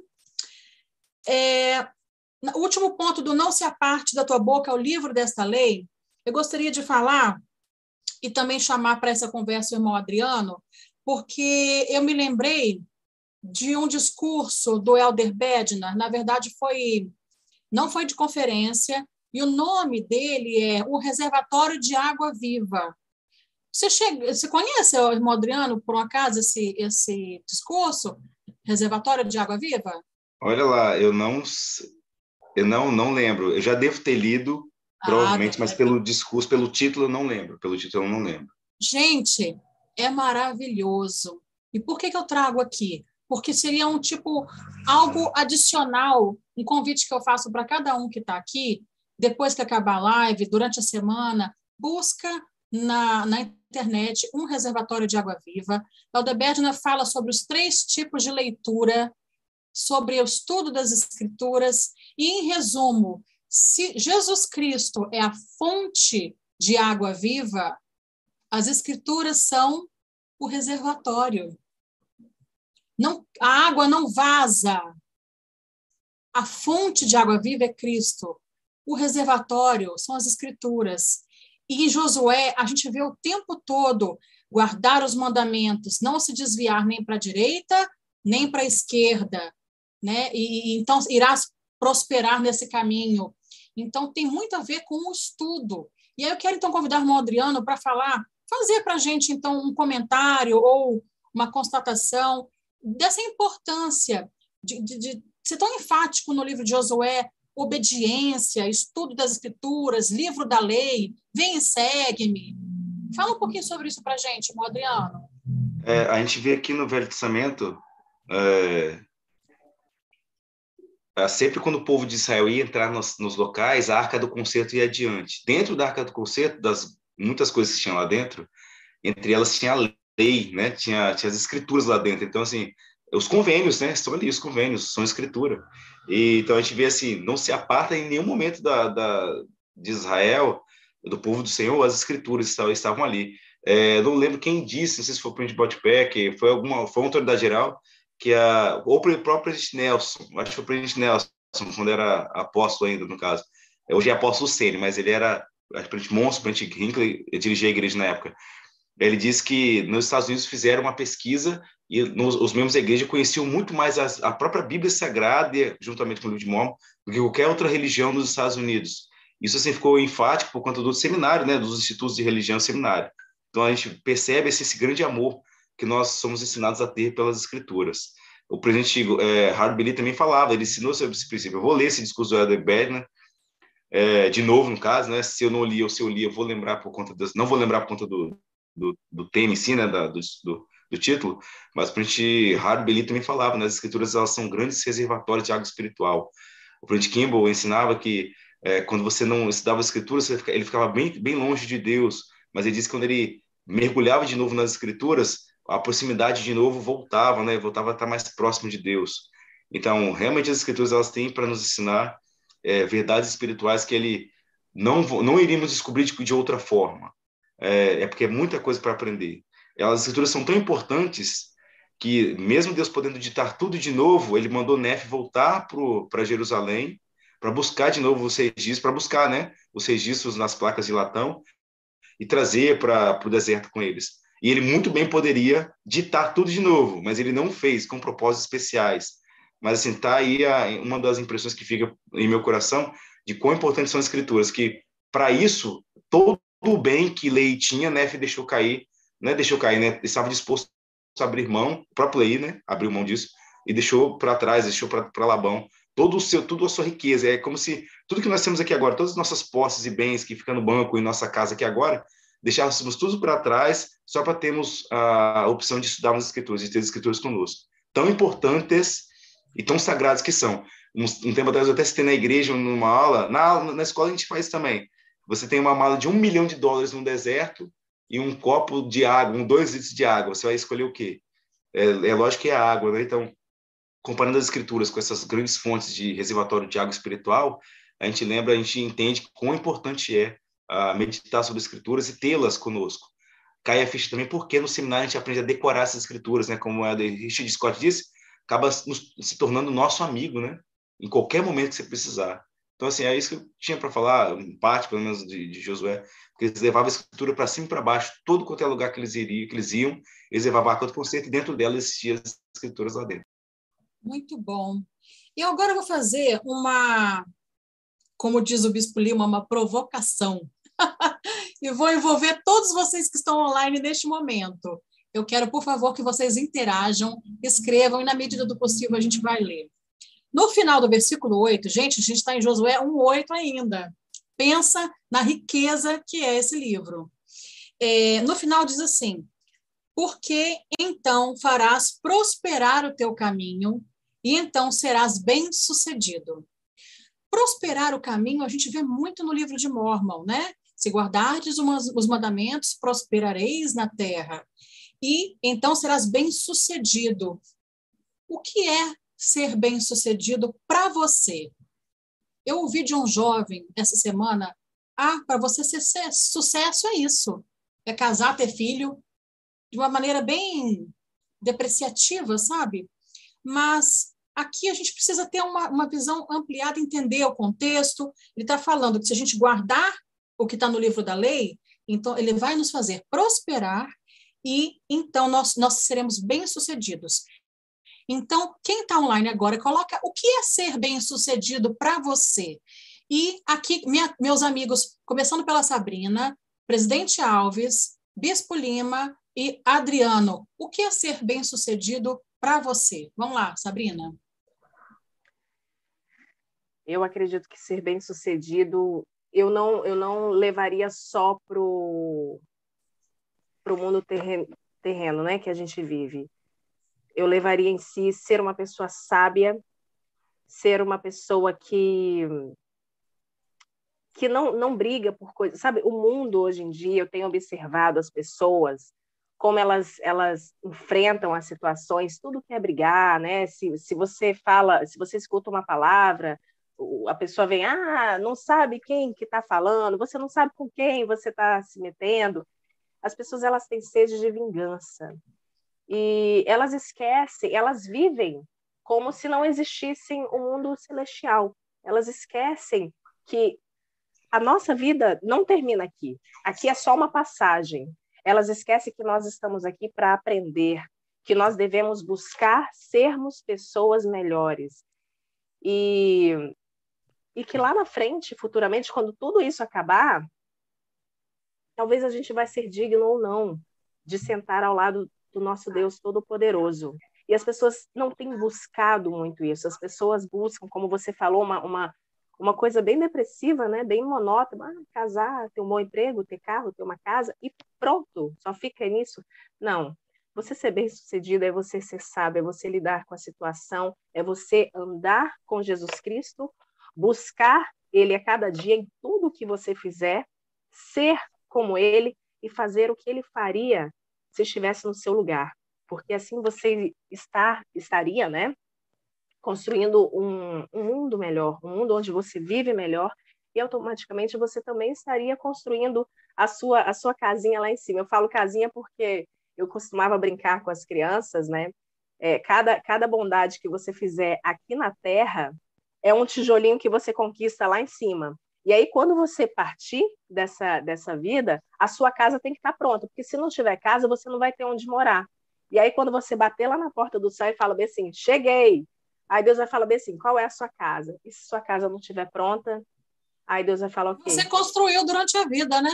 É, último ponto do não se aparte da tua boca o livro desta lei, eu gostaria de falar e também chamar para essa conversa o irmão Adriano, porque eu me lembrei de um discurso do Elder Bednar, na verdade foi não foi de conferência, e o nome dele é O Reservatório de Água Viva. Você, chega, você conhece, irmão Adriano, por um acaso, esse, esse discurso? Reservatório de Água Viva? Olha lá, eu não eu não, não lembro. Eu já devo ter lido, ah, provavelmente, mas pelo discurso, pelo título, eu não lembro. Pelo título, eu não lembro. Gente, é maravilhoso. E por que, que eu trago aqui? Porque seria um tipo, algo adicional, um convite que eu faço para cada um que está aqui, depois que acabar a live, durante a semana, busca na, na internet um reservatório de água viva. Aldeberdna fala sobre os três tipos de leitura, sobre o estudo das escrituras, e, em resumo, se Jesus Cristo é a fonte de água viva, as escrituras são o reservatório. Não, a água não vaza. A fonte de água viva é Cristo. O reservatório são as escrituras. E em Josué, a gente vê o tempo todo guardar os mandamentos, não se desviar nem para a direita, nem para a esquerda, né? E, então irás prosperar nesse caminho. Então tem muito a ver com o estudo. E aí eu quero então convidar o Adriano para falar, fazer para a gente então um comentário ou uma constatação dessa importância de, de, de ser tão enfático no livro de Josué obediência, estudo das escrituras, livro da lei, vem e segue-me. Fala um pouquinho sobre isso para a gente, Adriano. É, a gente vê aqui no Velho Testamento, é, é, sempre quando o povo de Israel ia entrar nos, nos, locais, a Arca do Concerto ia adiante. Dentro da Arca do Concerto, das muitas coisas que tinham lá dentro, entre elas tinha a lei, né? tinha, tinha as escrituras lá dentro. Então, assim, os convênios, né? Estão ali, os convênios, são escritura. E, então a gente vê assim, não se aparta em nenhum momento da, da de Israel, do povo do Senhor, as escrituras estavam, estavam ali. É, não lembro quem disse, não sei se foi o presidente Botpack, foi alguma, foi uma autoridade geral, que a, ou o próprio Nelson, acho que foi o presidente Nelson, quando era apóstolo ainda, no caso. Hoje é apóstolo Sene, mas ele era, presidente Monson, presidente Hinckley, dirigia a igreja na época. Ele disse que nos Estados Unidos fizeram uma pesquisa e nos, os membros da igreja conheciam muito mais a, a própria Bíblia Sagrada, juntamente com o livro de Mormon, do que qualquer outra religião nos Estados Unidos. Isso assim ficou enfático por conta do seminário, né, dos institutos de religião seminário. Então a gente percebe esse, esse grande amor que nós somos ensinados a ter pelas escrituras. O presidente é, Hard Billy também falava, ele ensinou sobre esse princípio. Eu vou ler esse discurso do Elder Bednar, é, de novo, no caso, né? Se eu não li ou se eu li, eu vou lembrar por conta das, não vou lembrar por conta do, do, do tema em si, né, da, do, do, do título, mas o Print Harbeli também falava, né, escrituras elas são grandes reservatórios de água espiritual. O Print Kimball ensinava que é, quando você não estudava as escrituras, ele ficava bem, bem longe de Deus, mas ele disse que quando ele mergulhava de novo nas escrituras, a proximidade de novo voltava, né, voltava a estar mais próximo de Deus. Então, realmente as escrituras elas têm para nos ensinar é, verdades espirituais que ele não não iríamos descobrir de, de outra forma é, é porque é muita coisa para aprender. As escrituras são tão importantes que, mesmo Deus podendo ditar tudo de novo, ele mandou Nef voltar para Jerusalém para buscar de novo os registros, para buscar né, os registros nas placas de latão, e trazer para o deserto com eles. E ele muito bem poderia ditar tudo de novo, mas ele não fez com propósitos especiais. Mas assim, tá aí a, uma das impressões que fica em meu coração de quão importantes são as escrituras, que para isso todo o bem que Lei tinha, Nefe deixou cair, né? Deixou cair, né? Estava disposto a abrir mão, o próprio Lei, né? Abriu mão disso e deixou para trás, deixou para Labão todo o seu, tudo a sua riqueza. É como se tudo que nós temos aqui agora, todas as nossas posses e bens que ficam no banco em nossa casa aqui agora, deixássemos tudo para trás só para termos a opção de estudarmos as escrituras, de ter as escrituras conosco. Tão importantes e tão sagradas que são. Um, um tempo atrás eu até citei na igreja, numa aula, na, na escola a gente faz também. Você tem uma mala de um milhão de dólares no deserto e um copo de água, um dois litros de água. Você vai escolher o quê? É, é lógico que é água, né? Então, comparando as escrituras com essas grandes fontes de reservatório de água espiritual, a gente lembra, a gente entende quão importante é uh, meditar sobre as escrituras e tê-las conosco. Cai a ficha também porque no seminário a gente aprende a decorar essas escrituras, né? Como a Richard Scott disse, acaba nos, se tornando nosso amigo, né? Em qualquer momento que você precisar. Então, assim, é isso que eu tinha para falar, em parte, pelo menos, de, de Josué, porque eles levavam a escritura para cima e para baixo, todo quanto é lugar que eles, iriam, que eles iam, eles levavam a conta conceito e dentro dela existiam as escrituras lá dentro. Muito bom. E agora eu vou fazer uma, como diz o Bispo Lima, uma provocação. e vou envolver todos vocês que estão online neste momento. Eu quero, por favor, que vocês interajam, escrevam e, na medida do possível, a gente vai ler. No final do versículo 8, gente, a gente está em Josué 1,8 ainda. Pensa na riqueza que é esse livro. É, no final diz assim: Porque então farás prosperar o teu caminho e então serás bem-sucedido. Prosperar o caminho, a gente vê muito no livro de Mormon, né? Se guardardes os mandamentos, prosperareis na terra. E então serás bem-sucedido. O que é ser bem-sucedido para você? Eu ouvi de um jovem essa semana: ah, para você ser sucesso é isso. É casar, ter filho, de uma maneira bem depreciativa, sabe? Mas Aqui a gente precisa ter uma, uma visão ampliada, entender o contexto. Ele está falando que se a gente guardar o que está no livro da lei, então ele vai nos fazer prosperar e então nós, nós seremos bem-sucedidos. Então, quem está online agora, coloca o que é ser bem-sucedido para você. E aqui, minha, meus amigos, começando pela Sabrina, Presidente Alves, Bispo Lima e Adriano, o que é ser bem-sucedido para você? Vamos lá, Sabrina. Eu acredito que ser bem sucedido, eu não, eu não levaria só para o mundo terreno, né, que a gente vive. Eu levaria em si ser uma pessoa sábia, ser uma pessoa que que não, não briga por coisas. Sabe, o mundo hoje em dia, eu tenho observado as pessoas, como elas, elas enfrentam as situações, tudo quer brigar, né? Se, se você fala, se você escuta uma palavra, a pessoa vem, ah, não sabe quem que está falando, você não sabe com quem você está se metendo. As pessoas elas têm sede de vingança e elas esquecem, elas vivem como se não existisse um mundo celestial. Elas esquecem que a nossa vida não termina aqui. Aqui é só uma passagem. Elas esquecem que nós estamos aqui para aprender, que nós devemos buscar sermos pessoas melhores. E e que lá na frente, futuramente, quando tudo isso acabar, talvez a gente vai ser digno ou não de sentar ao lado do nosso Deus Todo-Poderoso. E as pessoas não têm buscado muito isso. As pessoas buscam, como você falou, uma, uma, uma coisa bem depressiva, né? bem monótona. Ah, casar, ter um bom emprego, ter carro, ter uma casa e pronto, só fica nisso. Não. Você ser bem-sucedido é você ser sábio, é você lidar com a situação, é você andar com Jesus Cristo buscar ele a cada dia em tudo que você fizer, ser como ele e fazer o que ele faria se estivesse no seu lugar, porque assim você está estaria, né, construindo um, um mundo melhor, um mundo onde você vive melhor e automaticamente você também estaria construindo a sua a sua casinha lá em cima. Eu falo casinha porque eu costumava brincar com as crianças, né? É, cada, cada bondade que você fizer aqui na Terra, é um tijolinho que você conquista lá em cima. E aí, quando você partir dessa, dessa vida, a sua casa tem que estar pronta, porque se não tiver casa, você não vai ter onde morar. E aí, quando você bater lá na porta do céu e fala bem assim, cheguei, aí Deus vai falar bem assim, qual é a sua casa? E se sua casa não estiver pronta, aí Deus vai falar o quê? Você construiu durante a vida, né?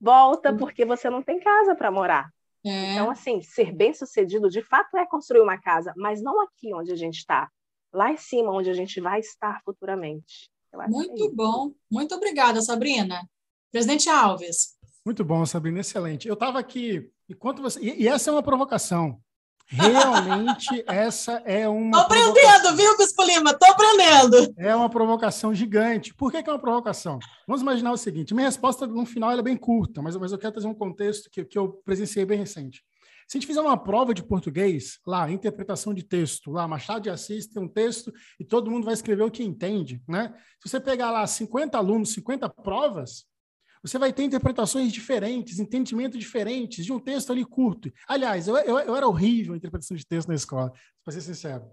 Volta, porque você não tem casa para morar. É. Então, assim, ser bem sucedido de fato é construir uma casa, mas não aqui onde a gente está, lá em cima, onde a gente vai estar futuramente. Muito é bom. Muito obrigada, Sabrina. Presidente Alves. Muito bom, Sabrina, excelente. Eu estava aqui, enquanto você. E, e, essa é uma provocação. Realmente, essa é uma. Estou aprendendo, viu, Bispo Lima? Estou aprendendo. É uma provocação gigante. Por que, que, é uma provocação? Vamos imaginar o seguinte: minha resposta no final é bem curta, mas, mas eu quero trazer um contexto que, que eu presenciei bem recente. Se a gente fizer uma prova de português, lá, interpretação de texto, lá, Machado de Assis tem um texto e todo mundo vai escrever o que entende, né? Se você pegar lá 50 alunos, 50 provas, você vai ter interpretações diferentes, entendimentos diferentes de um texto ali curto. Aliás, eu, eu, eu era horrível a interpretação de texto na escola, para ser sincero.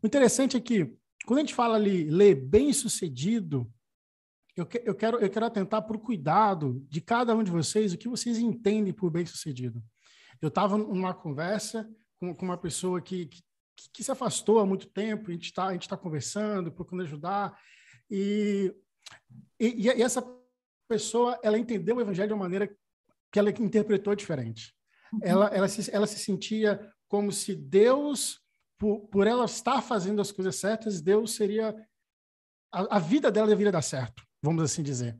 O interessante é que, quando a gente fala ali, ler bem-sucedido, eu, que, eu, quero, eu quero atentar para o cuidado de cada um de vocês, o que vocês entendem por bem-sucedido. Eu estava numa conversa com, com uma pessoa que, que, que, se afastou há muito tempo, a gente está tá conversando, procurando ajudar, e, e, e essa pessoa ela entendeu o evangelho de uma maneira que ela interpretou diferente. Uhum. Ela, ela, se, ela se sentia como se Deus, por, por ela estar fazendo as coisas certas, Deus seria. A, a vida dela deveria dar certo, vamos assim dizer.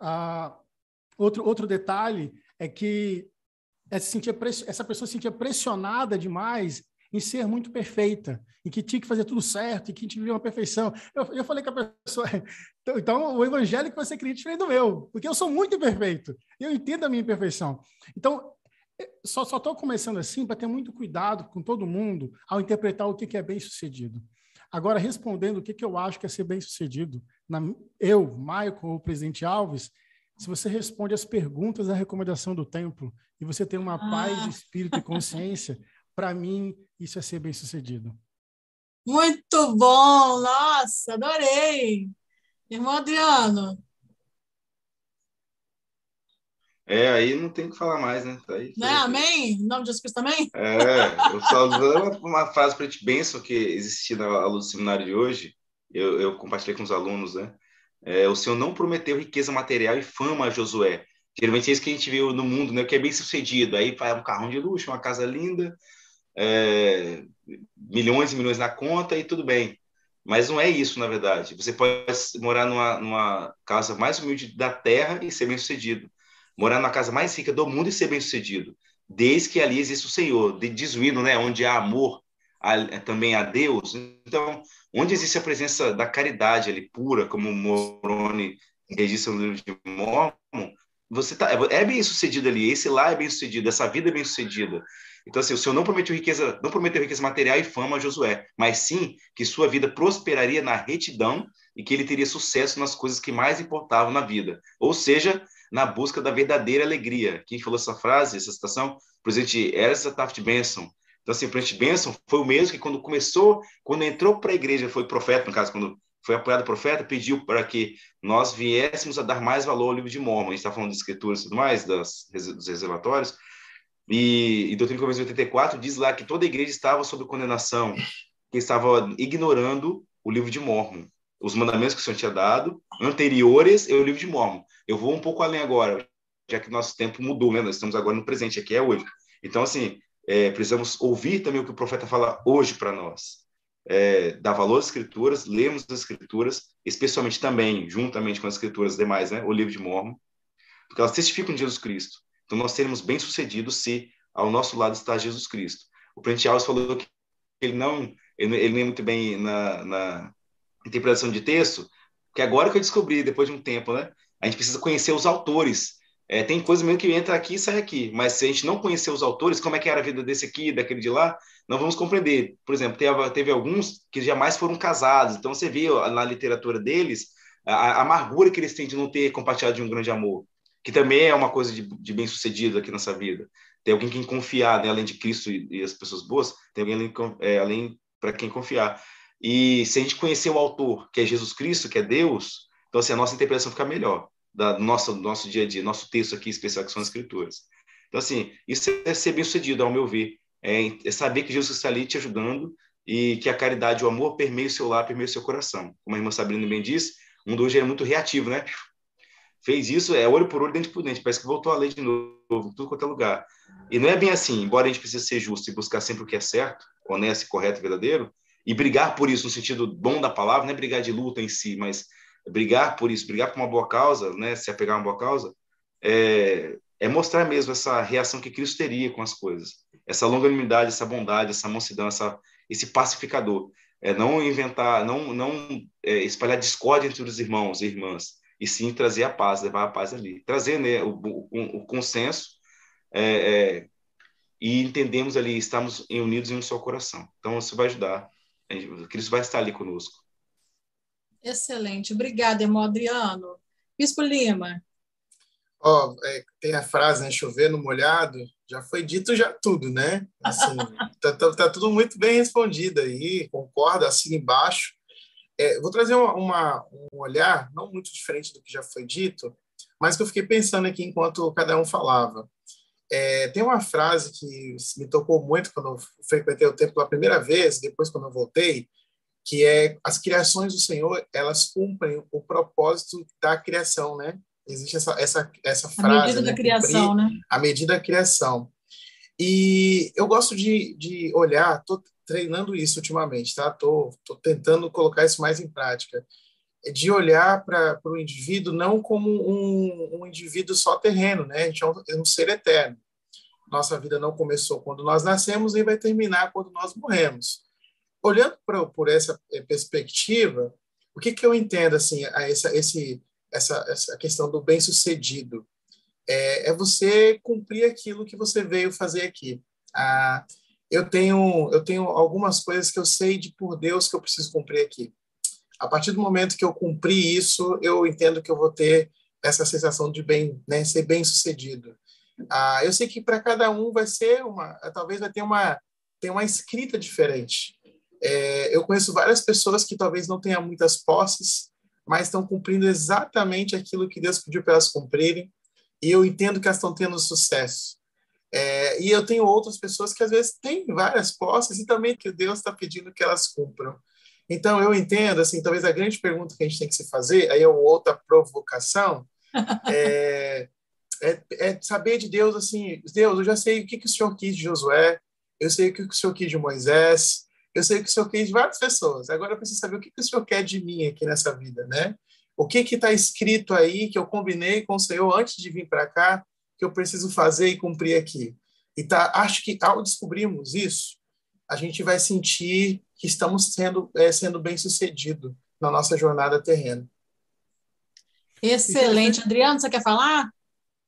Ah, outro, outro detalhe é que essa, sentia, essa pessoa se sentia pressionada demais em ser muito perfeita, em que tinha que fazer tudo certo, e que tinha que viver uma perfeição. Eu, eu falei com a pessoa, então, então o evangelho que você acredita é do meu, porque eu sou muito imperfeito, eu entendo a minha imperfeição. Então, é, só estou começando assim para ter muito cuidado com todo mundo ao interpretar o que, que é bem-sucedido. Agora, respondendo o que, que eu acho que é ser bem-sucedido, eu, ou o presidente Alves, se você responde as perguntas da recomendação do templo e você tem uma ah. paz de espírito e consciência, para mim, isso é ser bem-sucedido. Muito bom! Nossa, adorei! Irmão Adriano. É, aí não tem o que falar mais, né? Tá aí, né? Amém? Em nome de Jesus Cristo também? É, eu só dou uma frase para te bênção que existia na aula do seminário de hoje, eu, eu compartilhei com os alunos, né? É, o Senhor não prometeu riqueza material e fama a Josué. Geralmente é isso que a gente vê no mundo, né? Que é bem sucedido. Aí faz um carrão de luxo, uma casa linda, é, milhões e milhões na conta e tudo bem. Mas não é isso, na verdade. Você pode morar numa, numa casa mais humilde da terra e ser bem sucedido. Morar na casa mais rica do mundo e ser bem sucedido. Desde que ali existe o Senhor, diz o né? Onde há amor, há, também a Deus. Então, onde existe a presença da caridade ali pura, como Moroni registra no livro de Mormon, você tá, é bem sucedido ali, esse lá é bem sucedido, essa vida é bem sucedida. Então, assim, o Senhor não prometeu riqueza, não prometeu riqueza material e fama a Josué, mas sim que sua vida prosperaria na retidão e que ele teria sucesso nas coisas que mais importavam na vida. Ou seja, na busca da verdadeira alegria. Quem falou essa frase, essa citação? O presidente Erza Taft Benson. Então, assim, o presidente Benson foi o mesmo que quando começou, quando entrou para a igreja, foi profeta, no caso, quando foi apoiado profeta, pediu para que nós viéssemos a dar mais valor ao livro de Mormon. A gente está falando de escrituras e tudo mais, das, dos reservatórios. E, e Doutrina e Convenção 84 diz lá que toda a igreja estava sob condenação, que estava ignorando o livro de Mormon. Os mandamentos que o Senhor tinha dado, anteriores ao livro de Mormon. Eu vou um pouco além agora, já que nosso tempo mudou, né? Nós estamos agora no presente, aqui é hoje. Então, assim, é, precisamos ouvir também o que o profeta fala hoje para nós. É, dar valor às escrituras, lermos as escrituras, especialmente também, juntamente com as escrituras demais, né, o livro de Mormon, porque elas testificam de Jesus Cristo. Então, nós seremos bem-sucedidos se ao nosso lado está Jesus Cristo. O Prentice Alves falou que ele não, ele, ele nem muito bem na, na interpretação de texto, que agora que eu descobri, depois de um tempo, né, a gente precisa conhecer os autores é, tem coisa mesmo que entra aqui e sai aqui, mas se a gente não conhecer os autores, como é que era a vida desse aqui, daquele de lá, não vamos compreender. Por exemplo, teve, teve alguns que jamais foram casados, então você vê na literatura deles a, a amargura que eles têm de não ter compartilhado de um grande amor, que também é uma coisa de, de bem sucedido aqui nessa vida. Tem alguém quem confiar, né? além de Cristo e, e as pessoas boas, tem alguém além, é, além para quem confiar. E se a gente conhecer o autor, que é Jesus Cristo, que é Deus, Então, assim, a nossa interpretação fica melhor da nossa nosso dia a dia, nosso texto aqui especial que são as escrituras. Então, assim, isso é ser bem sucedido, ao meu ver. É, é saber que Jesus está ali te ajudando e que a caridade, o amor permeia o seu lar, permeia o seu coração. Como a irmã Sabrina bem disse, o mundo hoje é muito reativo, né? Fez isso, é olho por olho, dente por dente. Parece que voltou a lei de novo, tudo quanto é lugar. E não é bem assim. Embora a gente precise ser justo e buscar sempre o que é certo, honesto, correto e verdadeiro, e brigar por isso no sentido bom da palavra, não é brigar de luta em si, mas brigar por isso, brigar por uma boa causa, né, se apegar a uma boa causa, é, é mostrar mesmo essa reação que Cristo teria com as coisas, essa longanimidade, essa bondade, essa mansidão, essa, esse pacificador. É não inventar, não, não é, espalhar discórdia entre os irmãos e irmãs, e sim trazer a paz, levar a paz ali, trazer né, o, o, o consenso é, é, e entendemos ali, estamos unidos em um só coração. Então, isso vai ajudar. Cristo vai estar ali conosco. Excelente. Obrigada, irmão Adriano. Bispo Lima. Oh, é, tem a frase, né? Chover no molhado, já foi dito já tudo, né? Assim, tá, tá, tá, tudo muito bem respondido aí, concordo, assim embaixo. É, vou trazer uma, uma, um olhar não muito diferente do que já foi dito, mas que eu fiquei pensando aqui enquanto cada um falava. É, tem uma frase que me tocou muito quando eu frequentei o templo pela primeira vez, depois quando eu voltei, que é as criações do Senhor, elas cumprem o propósito da criação, né? Existe essa essa essa frase, a medida né? da criação, Cumprir né? A medida da criação. E eu gosto de, de olhar, tô treinando isso ultimamente, tá? Tô, tô tentando colocar isso mais em prática, de olhar para o indivíduo não como um, um indivíduo só terreno, né? A gente é um, é um ser eterno. Nossa vida não começou quando nós nascemos e vai terminar quando nós morremos olhando pra, por essa eh, perspectiva, o que, que eu entendo assim a essa, esse, essa, essa questão do bem sucedido? É, é, você cumprir aquilo que você veio fazer aqui. Ah, eu tenho eu tenho algumas coisas que eu sei de por Deus que eu preciso cumprir aqui. A partir do momento que eu cumprir isso, eu entendo que eu vou ter essa sensação de bem, né, ser bem sucedido. Ah, eu sei que para cada um vai ser uma, talvez vai ter uma tem uma escrita diferente. É, eu conheço várias pessoas que talvez não tenham muitas posses, mas estão cumprindo exatamente aquilo que Deus pediu para elas cumprirem, e eu entendo que elas estão tendo sucesso. É, e eu tenho outras pessoas que às vezes têm várias posses e também que Deus está pedindo que elas cumpram. Então eu entendo, assim, talvez a grande pergunta que a gente tem que se fazer, aí é outra provocação, é, é, é, saber de Deus, assim, Deus, eu já sei o que, que o Senhor quis de Josué, eu sei o que, que o Senhor quis de Moisés, eu sei que o Senhor quer de várias pessoas. Agora eu preciso saber o que, que o Senhor quer de mim aqui nessa vida, né? O que que está escrito aí que eu combinei com o Senhor antes de vir para cá que eu preciso fazer e cumprir aqui? E tá, acho que ao descobrirmos isso, a gente vai sentir que estamos sendo é, sendo bem sucedido na nossa jornada terrena. Excelente, Adriano, você quer falar?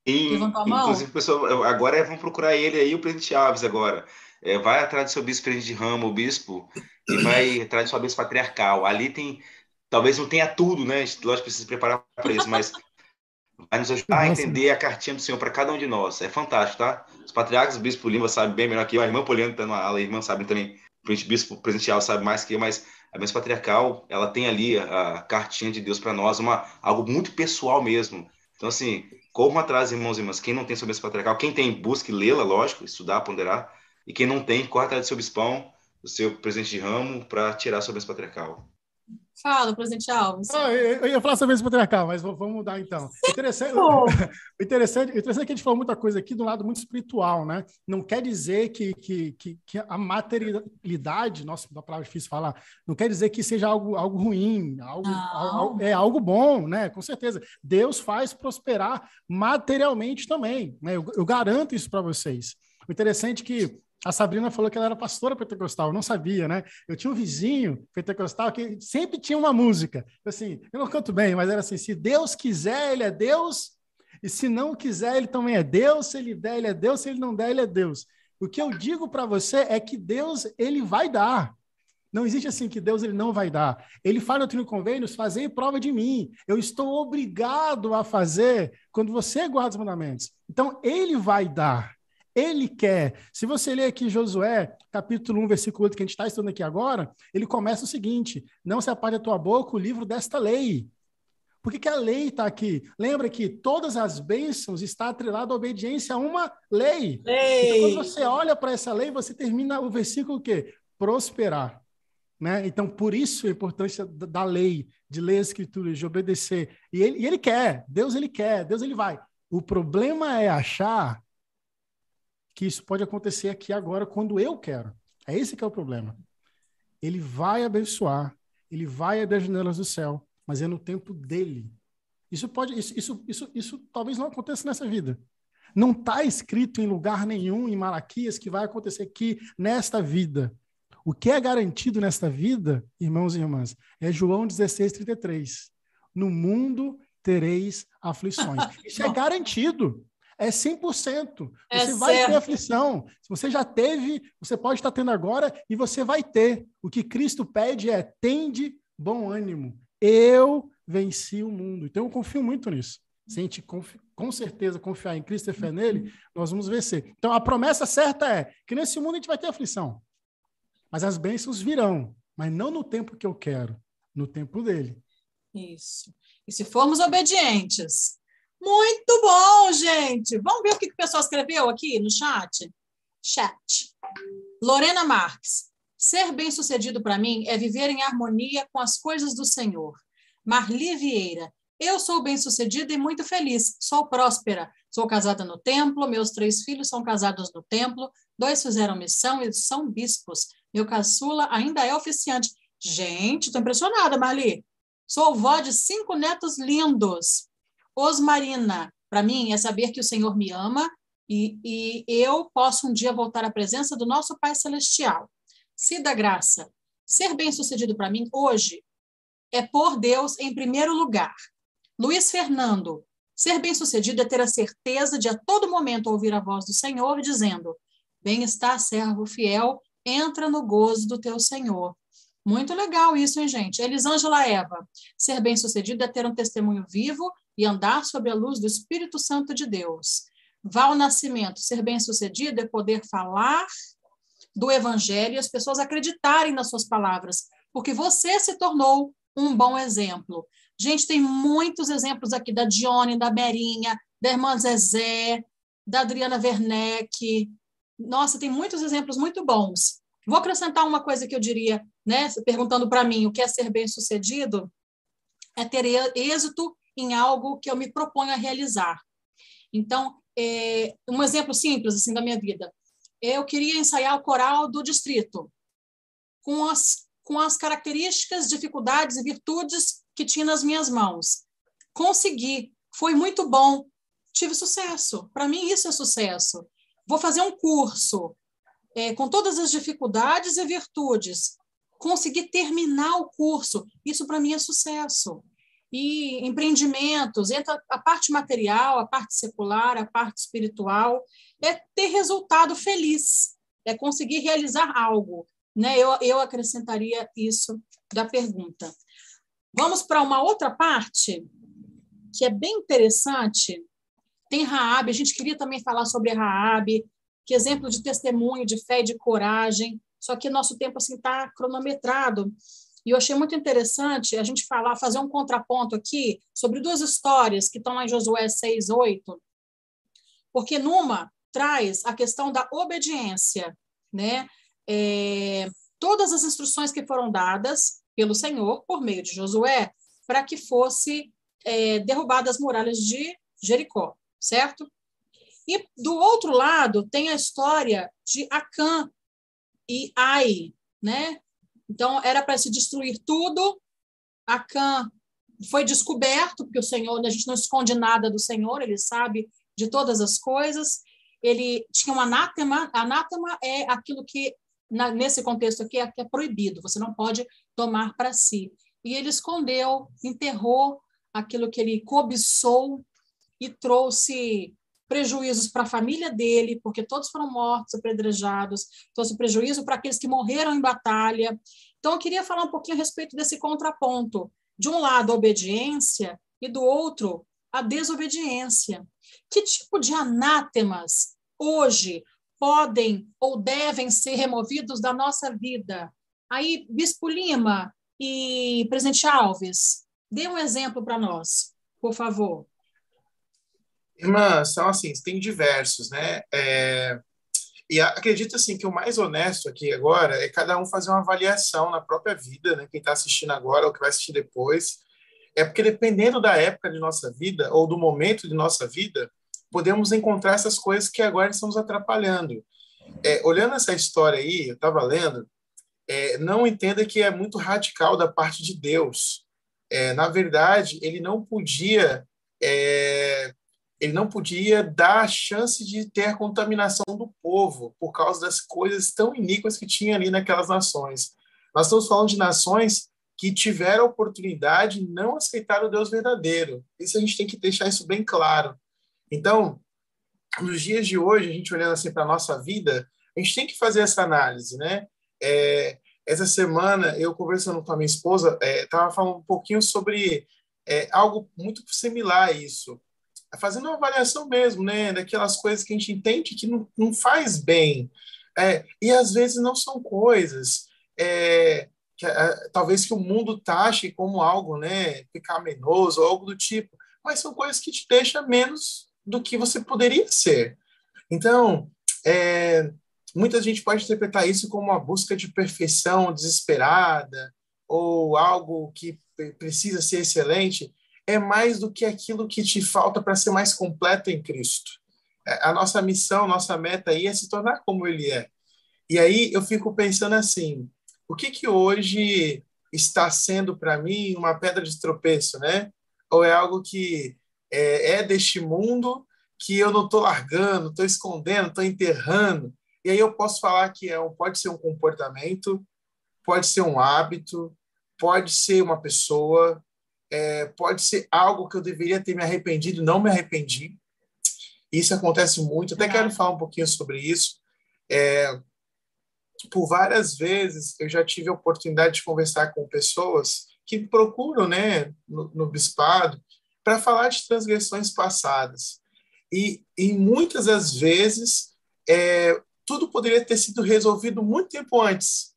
E, inclusive, pessoal, agora vamos procurar ele aí, o presidente Alves agora é, vai atrás do seu bispo de ramo, o bispo, e vai atrás do seu bispo patriarcal. Ali tem, talvez não tenha tudo, né? Lógico, precisa se preparar para isso, mas vai nos ajudar a entender a cartinha do Senhor para cada um de nós. É fantástico, tá? Os patriarcas, o bispo Lima sabe bem melhor que eu, a irmã Poliana está na aula, a irmã sabe também, o bispo presencial sabe mais que eu, mas a bispo patriarcal, ela tem ali a, a cartinha de Deus para nós, uma, algo muito pessoal mesmo. Então, assim, corram atrás, irmãos e irmãs, quem não tem sobre bispo patriarcal, quem tem, busque lê-la, lógico, estudar, ponderar, e quem não tem, corre atrás do seu bispão, do seu presidente de ramo, para tirar sobre esse patriarcal. Fala, presidente Alves. Ah, eu ia falar sobre esse patriarcal, mas vamos mudar então. Interessante, o interessante, interessante é que a gente falou muita coisa aqui do lado muito espiritual, né? Não quer dizer que, que, que, que a materialidade, nossa, da palavra difícil falar, não quer dizer que seja algo, algo ruim, algo, algo, é algo bom, né? Com certeza. Deus faz prosperar materialmente também, né? Eu, eu garanto isso para vocês. O interessante é que a Sabrina falou que ela era pastora pentecostal, eu não sabia, né? Eu tinha um vizinho pentecostal que sempre tinha uma música. Assim, eu não canto bem, mas era assim: se Deus quiser, ele é Deus, e se não quiser, ele também é Deus, se ele der, ele é Deus, se ele não der, ele é Deus. O que eu digo para você é que Deus, ele vai dar. Não existe assim que Deus ele não vai dar. Ele fala no Trino Convênios, fazer prova de mim. Eu estou obrigado a fazer quando você guarda os mandamentos. Então, ele vai dar. Ele quer. Se você ler aqui Josué, capítulo 1, versículo 8, que a gente está estudando aqui agora, ele começa o seguinte: Não se aparte a tua boca o livro desta lei. Por que, que a lei está aqui? Lembra que todas as bênçãos estão atreladas à obediência a uma lei. lei. Então, quando você olha para essa lei, você termina o versículo o quê? Prosperar. Né? Então, por isso a importância da lei, de ler as escrituras, de obedecer. E ele, e ele quer, Deus ele quer, Deus ele vai. O problema é achar que isso pode acontecer aqui agora quando eu quero. É esse que é o problema. Ele vai abençoar, ele vai abrir as janelas do céu, mas é no tempo dele. Isso pode, isso, isso, isso, isso talvez não aconteça nessa vida. Não está escrito em lugar nenhum em Malaquias que vai acontecer aqui nesta vida. O que é garantido nesta vida, irmãos e irmãs, é João 16, 33. No mundo tereis aflições. Isso é garantido. É 100%. É você vai ter aflição. Se você já teve, você pode estar tendo agora e você vai ter. O que Cristo pede é: tende bom ânimo. Eu venci o mundo. Então eu confio muito nisso. Se a gente com certeza confiar em Cristo e fé nele, nós vamos vencer. Então a promessa certa é que nesse mundo a gente vai ter aflição. Mas as bênçãos virão, mas não no tempo que eu quero, no tempo dele. Isso. E se formos obedientes, muito bom, gente. Vamos ver o que o pessoal escreveu aqui no chat? Chat. Lorena Marques. Ser bem-sucedido para mim é viver em harmonia com as coisas do Senhor. Marli Vieira. Eu sou bem-sucedida e muito feliz. Sou próspera. Sou casada no templo. Meus três filhos são casados no templo. Dois fizeram missão e são bispos. Meu caçula ainda é oficiante. Gente, estou impressionada, Marli. Sou vó de cinco netos lindos. Osmarina, para mim, é saber que o Senhor me ama e, e eu posso um dia voltar à presença do nosso Pai Celestial. Cida Graça, ser bem-sucedido para mim hoje é pôr Deus em primeiro lugar. Luiz Fernando, ser bem-sucedido é ter a certeza de a todo momento ouvir a voz do Senhor dizendo: Bem está, servo fiel, entra no gozo do teu Senhor. Muito legal isso, hein, gente? Elisângela Eva, ser bem-sucedido é ter um testemunho vivo e andar sob a luz do Espírito Santo de Deus. Val Nascimento, ser bem-sucedido é poder falar do Evangelho e as pessoas acreditarem nas suas palavras, porque você se tornou um bom exemplo. Gente, tem muitos exemplos aqui da Dione, da Merinha, da irmã Zezé, da Adriana Werneck. Nossa, tem muitos exemplos muito bons. Vou acrescentar uma coisa que eu diria, né, perguntando para mim o que é ser bem-sucedido, é ter êxito em algo que eu me proponho a realizar. Então, é, um exemplo simples assim da minha vida. Eu queria ensaiar o coral do distrito, com as, com as características, dificuldades e virtudes que tinha nas minhas mãos. Consegui, foi muito bom, tive sucesso. Para mim, isso é sucesso. Vou fazer um curso é, com todas as dificuldades e virtudes. Consegui terminar o curso, isso para mim é sucesso e empreendimentos, entra a parte material, a parte secular, a parte espiritual, é ter resultado feliz, é conseguir realizar algo. Né? Eu, eu acrescentaria isso da pergunta. Vamos para uma outra parte que é bem interessante. Tem Raab, a gente queria também falar sobre Raab, que exemplo de testemunho, de fé e de coragem. Só que nosso tempo assim está cronometrado. E eu achei muito interessante a gente falar, fazer um contraponto aqui sobre duas histórias que estão lá em Josué 6, 8, porque numa traz a questão da obediência, né? É, todas as instruções que foram dadas pelo Senhor por meio de Josué para que fosse é, derrubadas as muralhas de Jericó, certo? E do outro lado tem a história de Acã e Ai, né? Então, era para se destruir tudo. Acã foi descoberto, porque o Senhor, a gente não esconde nada do Senhor, ele sabe de todas as coisas. Ele tinha um anátema. Anátema é aquilo que, na, nesse contexto aqui, é, é proibido, você não pode tomar para si. E ele escondeu, enterrou aquilo que ele cobiçou e trouxe prejuízos para a família dele, porque todos foram mortos, apedrejados, trouxe prejuízo para aqueles que morreram em batalha. Então, eu queria falar um pouquinho a respeito desse contraponto. De um lado, a obediência, e do outro, a desobediência. Que tipo de anátemas hoje podem ou devem ser removidos da nossa vida? Aí, Bispo Lima e Presidente Alves, Dê um exemplo para nós, por favor. Irmã, são assim, tem diversos, né? É, e acredito assim que o mais honesto aqui agora é cada um fazer uma avaliação na própria vida, né? Quem está assistindo agora ou que vai assistir depois. É porque dependendo da época de nossa vida ou do momento de nossa vida, podemos encontrar essas coisas que agora estão nos atrapalhando. É, olhando essa história aí, eu estava lendo, é, não entenda que é muito radical da parte de Deus. É, na verdade, ele não podia é, ele não podia dar a chance de ter a contaminação do povo por causa das coisas tão iníquas que tinha ali naquelas nações. Nós estamos falando de nações que tiveram a oportunidade e não aceitaram o Deus verdadeiro. Isso a gente tem que deixar isso bem claro. Então, nos dias de hoje, a gente olhando assim para a nossa vida, a gente tem que fazer essa análise, né? É, essa semana, eu conversando com a minha esposa, estava é, falando um pouquinho sobre é, algo muito similar a isso. Fazendo uma avaliação mesmo, né? Daquelas coisas que a gente entende que não, não faz bem. É, e às vezes não são coisas é, que, é, talvez que o mundo taxe como algo né, pecaminoso ou algo do tipo, mas são coisas que te deixam menos do que você poderia ser. Então, é, muita gente pode interpretar isso como uma busca de perfeição desesperada ou algo que precisa ser excelente, é mais do que aquilo que te falta para ser mais completo em Cristo. É, a nossa missão, nossa meta aí é se tornar como Ele é. E aí eu fico pensando assim, o que que hoje está sendo para mim uma pedra de tropeço, né? Ou é algo que é, é deste mundo que eu não estou largando, estou escondendo, estou enterrando. E aí eu posso falar que é, pode ser um comportamento, pode ser um hábito, pode ser uma pessoa, é, pode ser algo que eu deveria ter me arrependido, não me arrependi. Isso acontece muito. Até quero falar um pouquinho sobre isso. É, por várias vezes eu já tive a oportunidade de conversar com pessoas que procuram, né, no, no bispado, para falar de transgressões passadas. E, e muitas das vezes é, tudo poderia ter sido resolvido muito tempo antes,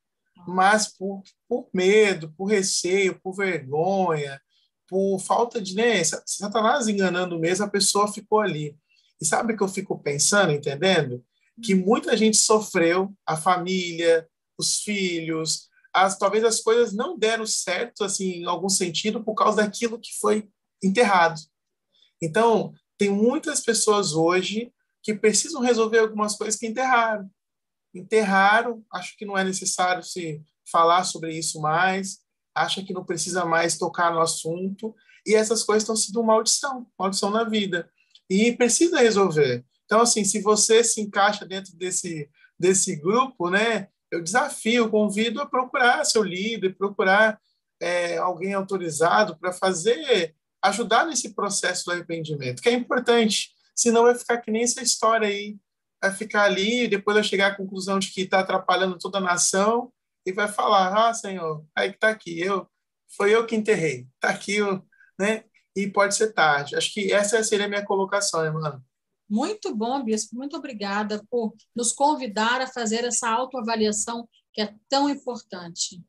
mas por, por medo, por receio, por vergonha, por falta de. Né, Satanás enganando mesmo, a pessoa ficou ali. E sabe o que eu fico pensando, entendendo? Que muita gente sofreu, a família, os filhos, as, talvez as coisas não deram certo, assim, em algum sentido, por causa daquilo que foi enterrado. Então, tem muitas pessoas hoje que precisam resolver algumas coisas que enterraram. Enterraram, acho que não é necessário se falar sobre isso mais, acha que não precisa mais tocar no assunto, e essas coisas estão sendo maldição, maldição na vida. E precisa resolver. Então, assim, se você se encaixa dentro desse, desse grupo, né, eu desafio, convido a procurar seu líder, procurar é, alguém autorizado para fazer ajudar nesse processo do arrependimento, que é importante. Senão vai ficar que nem essa história aí. Vai ficar ali depois vai chegar à conclusão de que está atrapalhando toda a nação e vai falar: Ah, Senhor, aí que está aqui, eu, foi eu que enterrei, está aqui, né? E pode ser tarde. Acho que essa seria a minha colocação, irmã. Muito bom, Bispo. Muito obrigada por nos convidar a fazer essa autoavaliação que é tão importante.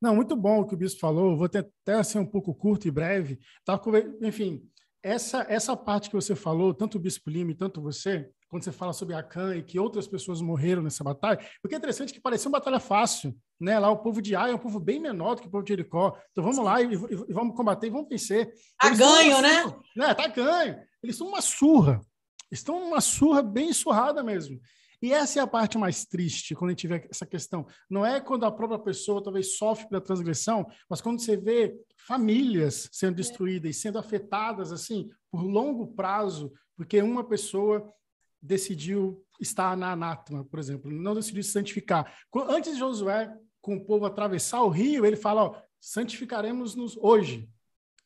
Não, muito bom o que o Bispo falou. Vou até ser um pouco curto e breve. Tá, enfim, essa, essa parte que você falou, tanto o Bispo Lima e tanto você, quando você fala sobre Acan e que outras pessoas morreram nessa batalha, porque é interessante que parecia uma batalha fácil, né? Lá o povo de Ai é um povo bem menor do que o povo de Jericó. Então vamos lá e, e, e, vamos combater e vamos vencer. Tá ganho, né? né? Tá ganho. Eles estão uma surra. Estão uma surra bem surrada mesmo. E essa é a parte mais triste quando a gente vê essa questão. Não é quando a própria pessoa talvez sofre pela transgressão, mas quando você vê famílias sendo destruídas e sendo afetadas assim por longo prazo, porque uma pessoa decidiu estar na anátema, por exemplo, não decidiu se santificar. Antes de Josué, com o povo atravessar o rio, ele fala: ó, santificaremos-nos hoje.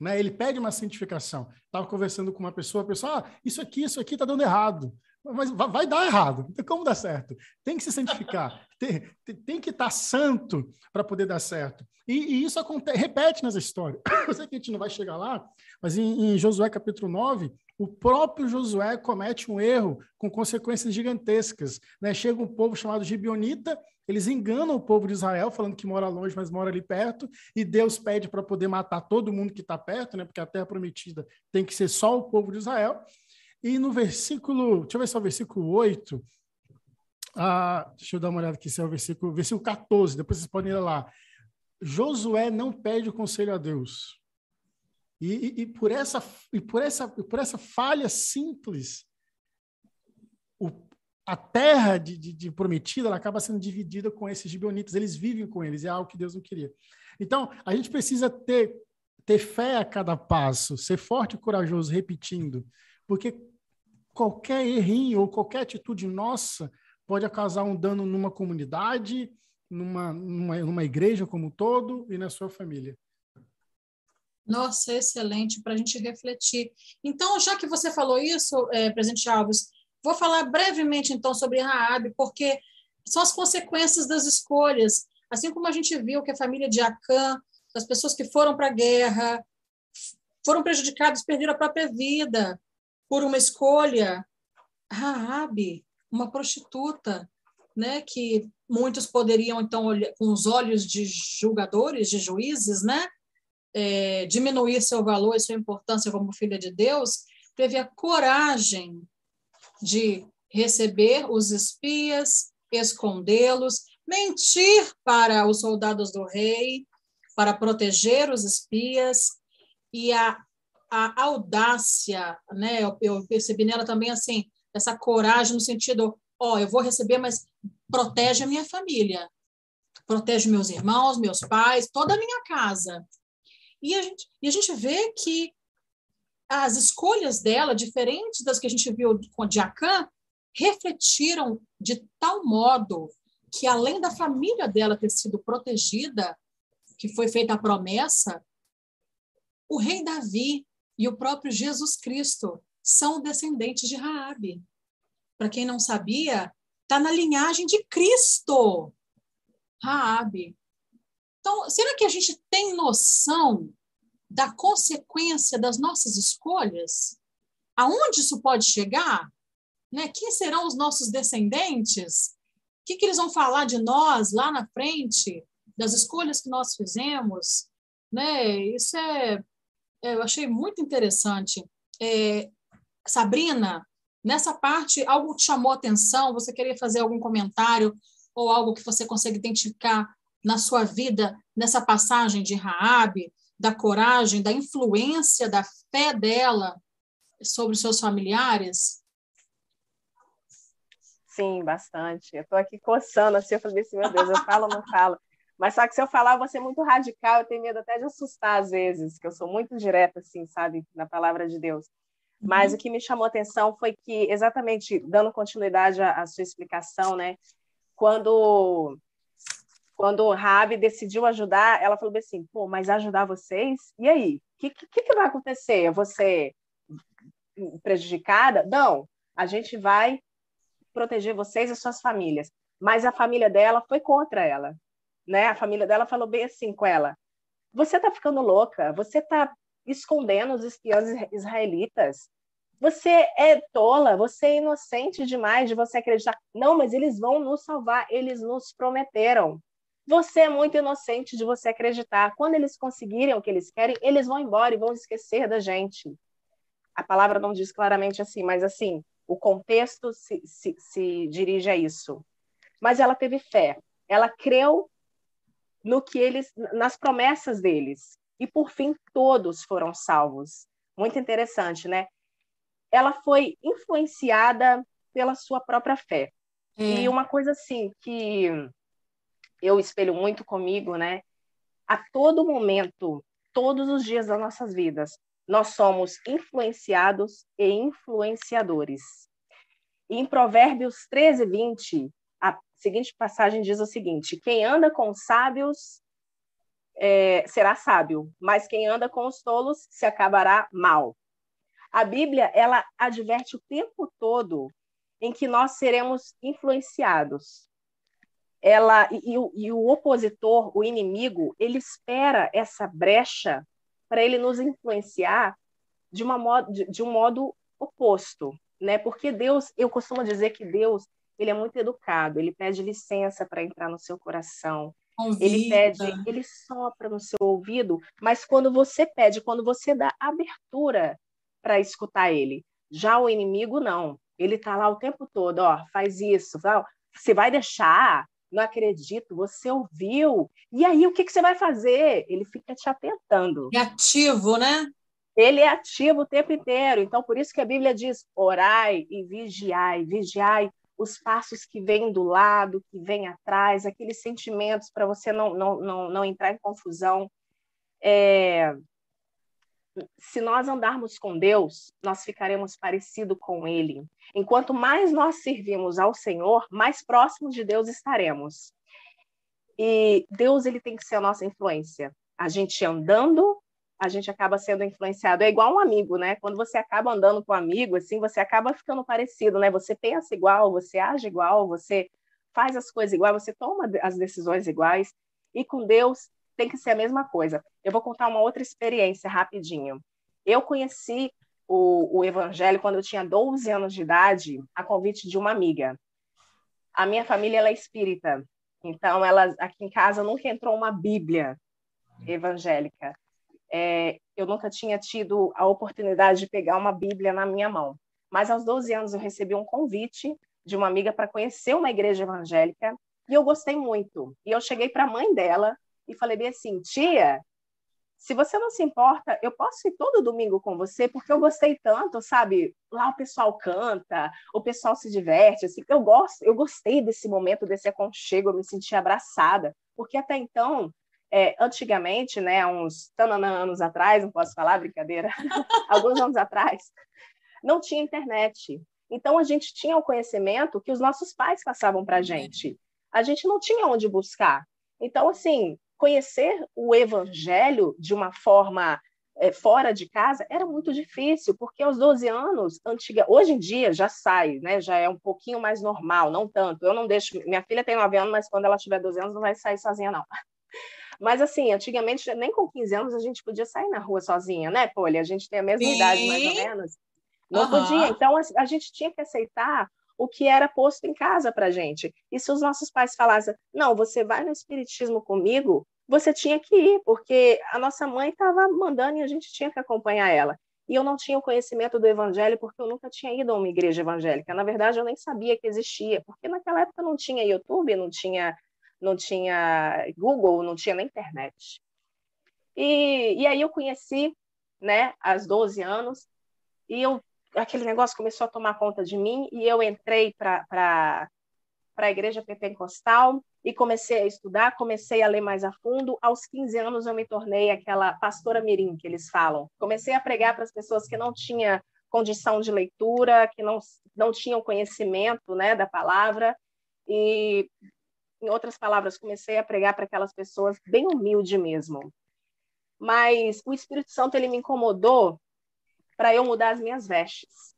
Né? Ele pede uma santificação. Estava conversando com uma pessoa, a pessoa, ah, isso aqui, isso aqui está dando errado. mas vai dar errado. Então, como dar certo? Tem que se santificar, tem, tem, que estar santo para poder dar certo. E, e, isso acontece, repete nessa história. Eu sei que a gente não vai chegar lá, mas em, em Josué capítulo 9, o próprio Josué comete um erro com consequências gigantescas. Né? Chega um povo chamado Gibionita, eles enganam o povo de Israel, falando que mora longe, mas mora ali perto, e Deus pede para poder matar todo mundo que está perto, né? porque a terra prometida tem que ser só o povo de Israel. E no versículo, deixa eu ver se é o versículo 8. Ah, deixa eu dar uma olhada aqui se é o versículo, versículo 14, depois vocês podem ir lá. Josué não pede o conselho a Deus. E, e, por, essa, e por, essa, por essa falha simples, o, a terra de, de, de, prometida ela acaba sendo dividida com esses gibeonitas. Eles vivem com eles, é algo que Deus não queria. Então, a gente precisa ter, ter fé a cada passo, ser forte e corajoso, repetindo, porque qualquer errinho ou qualquer atitude nossa pode causar um dano numa comunidade, numa, numa, numa igreja como um todo e na sua família. Nossa, excelente para a gente refletir. Então, já que você falou isso, é, presidente Alves, vou falar brevemente então sobre Raab, porque são as consequências das escolhas. Assim como a gente viu que a família de Acã, as pessoas que foram para a guerra, foram prejudicadas, perderam a própria vida, por uma escolha, Raabe, uma prostituta, né, que muitos poderiam então olhar com os olhos de julgadores, de juízes, né, é, diminuir seu valor e sua importância como filha de Deus, teve a coragem de receber os espias, escondê-los, mentir para os soldados do rei, para proteger os espias, e a a audácia, né? Eu, eu, percebi nela também assim essa coragem no sentido, ó, eu vou receber, mas protege a minha família, protege meus irmãos, meus pais, toda a minha casa. E a gente, e a gente vê que as escolhas dela, diferentes das que a gente viu com Diacã, refletiram de tal modo que, além da família dela ter sido protegida, que foi feita a promessa, o rei Davi e o próprio Jesus Cristo são descendentes de Raabe. Para quem não sabia, está na linhagem de Cristo. Raabe. Então, será que a gente tem noção da consequência das nossas escolhas? Aonde isso pode chegar? Né? Quem serão os nossos descendentes? O que, que eles vão falar de nós lá na frente, das escolhas que nós fizemos? Né? Isso é eu achei muito interessante. É, Sabrina, nessa parte, algo te chamou a atenção? Você queria fazer algum comentário ou algo que você consegue identificar na sua vida, nessa passagem de Raabe, da coragem, da influência, da fé dela sobre os seus familiares? Sim, bastante. Eu estou aqui coçando assim, eu falei assim, meu Deus, eu falo ou não falo? Mas só que se eu falar, eu vou ser muito radical, eu tenho medo até de assustar às vezes, que eu sou muito direta, assim, sabe, na palavra de Deus. Mas uhum. o que me chamou atenção foi que, exatamente, dando continuidade à, à sua explicação, né, quando quando Rabi decidiu ajudar, ela falou assim, pô, mas ajudar vocês? E aí? O que, que, que vai acontecer? Você prejudicada? Não, a gente vai proteger vocês e suas famílias. Mas a família dela foi contra ela né? A família dela falou bem assim com ela: você está ficando louca, você está escondendo os espiões israelitas. Você é tola, você é inocente demais de você acreditar. Não, mas eles vão nos salvar, eles nos prometeram. Você é muito inocente de você acreditar. Quando eles conseguirem o que eles querem, eles vão embora e vão esquecer da gente. A palavra não diz claramente assim, mas assim, o contexto se, se, se dirige a isso. Mas ela teve fé. Ela creu no que eles, nas promessas deles. E por fim, todos foram salvos. Muito interessante, né? Ela foi influenciada pela sua própria fé. É. E uma coisa assim que eu espelho muito comigo, né? A todo momento, todos os dias das nossas vidas, nós somos influenciados e influenciadores. Em Provérbios 13, 20, seguinte passagem diz o seguinte: quem anda com sábios é, será sábio, mas quem anda com os tolos se acabará mal. A Bíblia ela adverte o tempo todo em que nós seremos influenciados. Ela e, e, o opositor, o inimigo, ele espera essa brecha para ele nos influenciar de, uma modo, de, de um modo oposto, né? Porque Deus, eu costumo dizer que Deus, ele é muito educado, ele pede licença para entrar no seu coração. Convida. Ele pede, ele sopra no seu ouvido, mas quando você pede, quando você dá abertura para escutar ele, já o inimigo não. Ele está lá o tempo todo, ó, faz isso, você vai deixar, não acredito, você ouviu. E aí, o que, que você vai fazer? Ele fica te atentando. É ativo, né? Ele é ativo o tempo inteiro. Então, por isso que a Bíblia diz: orai e vigiai, vigiai os passos que vêm do lado, que vêm atrás, aqueles sentimentos para você não, não, não, não entrar em confusão. É, se nós andarmos com Deus, nós ficaremos parecidos com Ele. Enquanto mais nós servimos ao Senhor, mais próximos de Deus estaremos. E Deus ele tem que ser a nossa influência. A gente andando, a gente acaba sendo influenciado. É igual um amigo, né? Quando você acaba andando com um amigo, assim, você acaba ficando parecido, né? Você pensa igual, você age igual, você faz as coisas igual, você toma as decisões iguais. E com Deus, tem que ser a mesma coisa. Eu vou contar uma outra experiência rapidinho. Eu conheci o, o evangelho quando eu tinha 12 anos de idade, a convite de uma amiga. A minha família ela é espírita, então ela aqui em casa nunca entrou uma Bíblia evangélica. É, eu nunca tinha tido a oportunidade de pegar uma Bíblia na minha mão. Mas aos 12 anos eu recebi um convite de uma amiga para conhecer uma igreja evangélica e eu gostei muito. E eu cheguei para a mãe dela e falei bem assim, tia, se você não se importa, eu posso ir todo domingo com você, porque eu gostei tanto, sabe? Lá o pessoal canta, o pessoal se diverte, assim, eu gosto, eu gostei desse momento, desse aconchego, eu me senti abraçada, porque até então, é, antigamente, né, uns anos atrás, não posso falar, brincadeira, alguns anos atrás, não tinha internet. Então, a gente tinha o conhecimento que os nossos pais passavam para a gente. A gente não tinha onde buscar. Então, assim, conhecer o evangelho de uma forma é, fora de casa era muito difícil, porque aos 12 anos, antiga, hoje em dia já sai, né? Já é um pouquinho mais normal, não tanto. Eu não deixo, minha filha tem 9 anos, mas quando ela tiver 12 anos não vai sair sozinha não. Mas assim, antigamente nem com 15 anos a gente podia sair na rua sozinha, né, Polly? A gente tem a mesma Sim. idade mais ou menos. Não uhum. podia. Então a gente tinha que aceitar o que era posto em casa para gente. E se os nossos pais falassem, não, você vai no espiritismo comigo, você tinha que ir, porque a nossa mãe estava mandando e a gente tinha que acompanhar ela. E eu não tinha o conhecimento do evangelho porque eu nunca tinha ido a uma igreja evangélica. Na verdade, eu nem sabia que existia, porque naquela época não tinha YouTube, não tinha, não tinha Google, não tinha nem internet. E, e aí eu conheci, né, aos 12 anos, e eu aquele negócio começou a tomar conta de mim e eu entrei para a igreja pentecostal e comecei a estudar, comecei a ler mais a fundo. Aos 15 anos eu me tornei aquela pastora mirim que eles falam. Comecei a pregar para as pessoas que não tinham condição de leitura, que não, não tinham conhecimento né, da palavra e em outras palavras, comecei a pregar para aquelas pessoas bem humilde mesmo. Mas o Espírito Santo ele me incomodou para eu mudar as minhas vestes.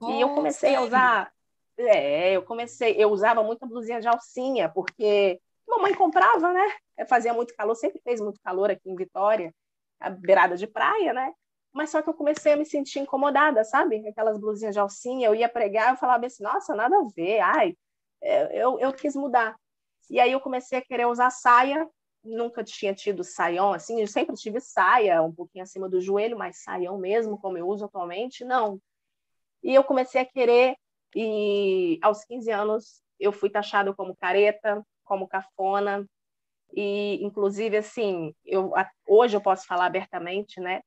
Oh, e eu comecei sério? a usar. É, eu comecei, eu usava muita blusinha de alcinha, porque mamãe comprava, né? Fazia muito calor, sempre fez muito calor aqui em Vitória, a beirada de praia, né? Mas só que eu comecei a me sentir incomodada, sabe? Aquelas blusinhas de alcinha, eu ia pregar, eu falava assim, nossa, nada a ver, ai, é, eu, eu quis mudar. E aí eu comecei a querer usar saia, nunca tinha tido saião assim, eu sempre tive saia um pouquinho acima do joelho, mas saião mesmo, como eu uso atualmente, não. E eu comecei a querer, e aos 15 anos eu fui taxado como careta, como cafona, e inclusive assim, eu hoje eu posso falar abertamente, né?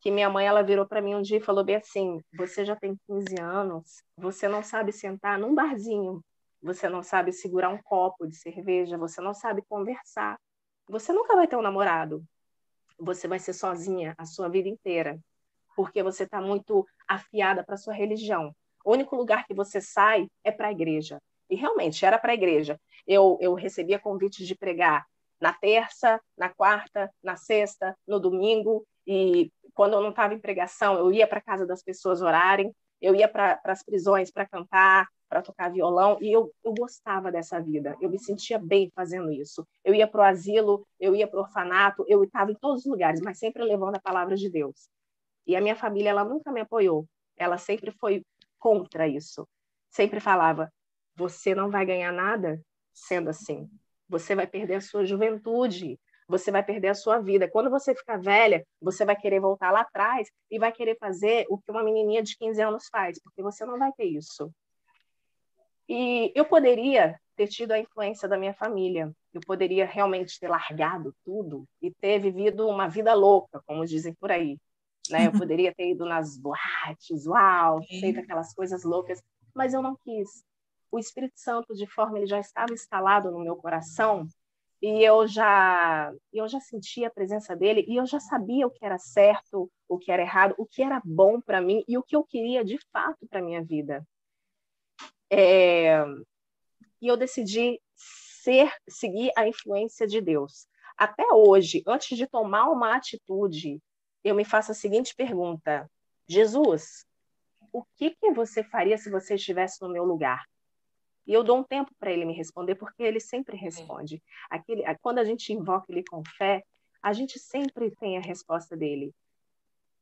Que minha mãe ela virou para mim um dia e falou bem assim: "Você já tem 15 anos, você não sabe sentar num barzinho, você não sabe segurar um copo de cerveja, você não sabe conversar. Você nunca vai ter um namorado. Você vai ser sozinha a sua vida inteira, porque você está muito afiada para sua religião. O único lugar que você sai é para a igreja. E realmente era para a igreja. Eu, eu recebia convites de pregar na terça, na quarta, na sexta, no domingo. E quando eu não estava em pregação, eu ia para casa das pessoas orarem, eu ia para as prisões para cantar, para tocar violão e eu, eu gostava dessa vida. Eu me sentia bem fazendo isso. Eu ia para o asilo, eu ia para o orfanato, eu estava em todos os lugares, mas sempre levando a palavra de Deus. E a minha família, ela nunca me apoiou. Ela sempre foi contra isso. Sempre falava: você não vai ganhar nada sendo assim. Você vai perder a sua juventude, você vai perder a sua vida. Quando você ficar velha, você vai querer voltar lá atrás e vai querer fazer o que uma menininha de 15 anos faz, porque você não vai ter isso. E eu poderia ter tido a influência da minha família. Eu poderia realmente ter largado tudo e ter vivido uma vida louca, como dizem por aí. Né? Eu poderia ter ido nas boates, uau, feito aquelas coisas loucas, mas eu não quis. O Espírito Santo, de forma, ele já estava instalado no meu coração e eu já eu já sentia a presença dele e eu já sabia o que era certo, o que era errado, o que era bom para mim e o que eu queria de fato para minha vida. É... E eu decidi ser seguir a influência de Deus. Até hoje, antes de tomar uma atitude, eu me faço a seguinte pergunta: Jesus, o que, que você faria se você estivesse no meu lugar? E eu dou um tempo para ele me responder, porque ele sempre responde. Aquele, quando a gente invoca ele com fé, a gente sempre tem a resposta dele.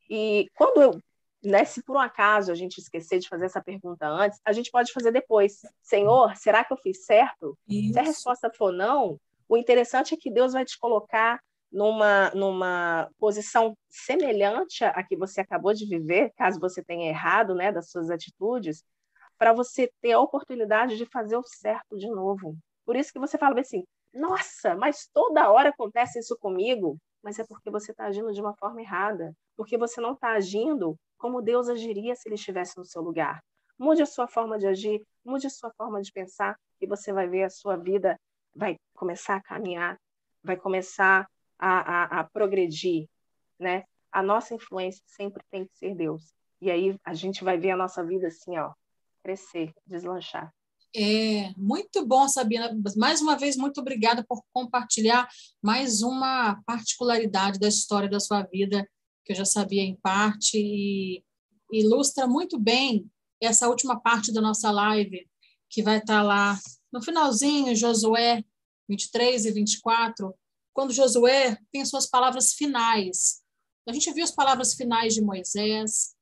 E quando eu, né, se por um acaso a gente esquecer de fazer essa pergunta antes, a gente pode fazer depois. Senhor, será que eu fiz certo? Isso. Se a resposta for não, o interessante é que Deus vai te colocar numa, numa posição semelhante à que você acabou de viver, caso você tenha errado né, das suas atitudes, para você ter a oportunidade de fazer o certo de novo. Por isso que você fala assim, nossa, mas toda hora acontece isso comigo, mas é porque você está agindo de uma forma errada, porque você não está agindo como Deus agiria se ele estivesse no seu lugar. Mude a sua forma de agir, mude a sua forma de pensar, e você vai ver a sua vida vai começar a caminhar, vai começar a, a, a progredir, né? A nossa influência sempre tem que ser Deus. E aí a gente vai ver a nossa vida assim, ó, crescer, deslanchar. É, muito bom, Sabina. Mais uma vez, muito obrigada por compartilhar mais uma particularidade da história da sua vida, que eu já sabia em parte, e ilustra muito bem essa última parte da nossa live, que vai estar lá no finalzinho, Josué 23 e 24, quando Josué tem suas palavras finais. A gente viu as palavras finais de Moisés,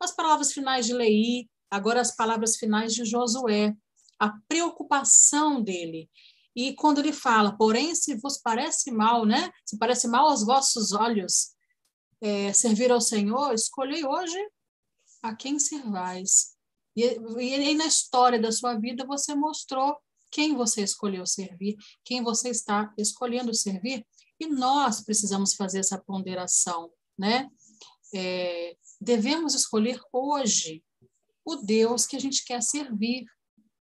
as palavras finais de Leí, Agora, as palavras finais de Josué, a preocupação dele. E quando ele fala, porém, se vos parece mal, né? Se parece mal aos vossos olhos é, servir ao Senhor, escolhei hoje a quem servais. E, e, e na história da sua vida você mostrou quem você escolheu servir, quem você está escolhendo servir, e nós precisamos fazer essa ponderação, né? É, devemos escolher hoje o Deus que a gente quer servir,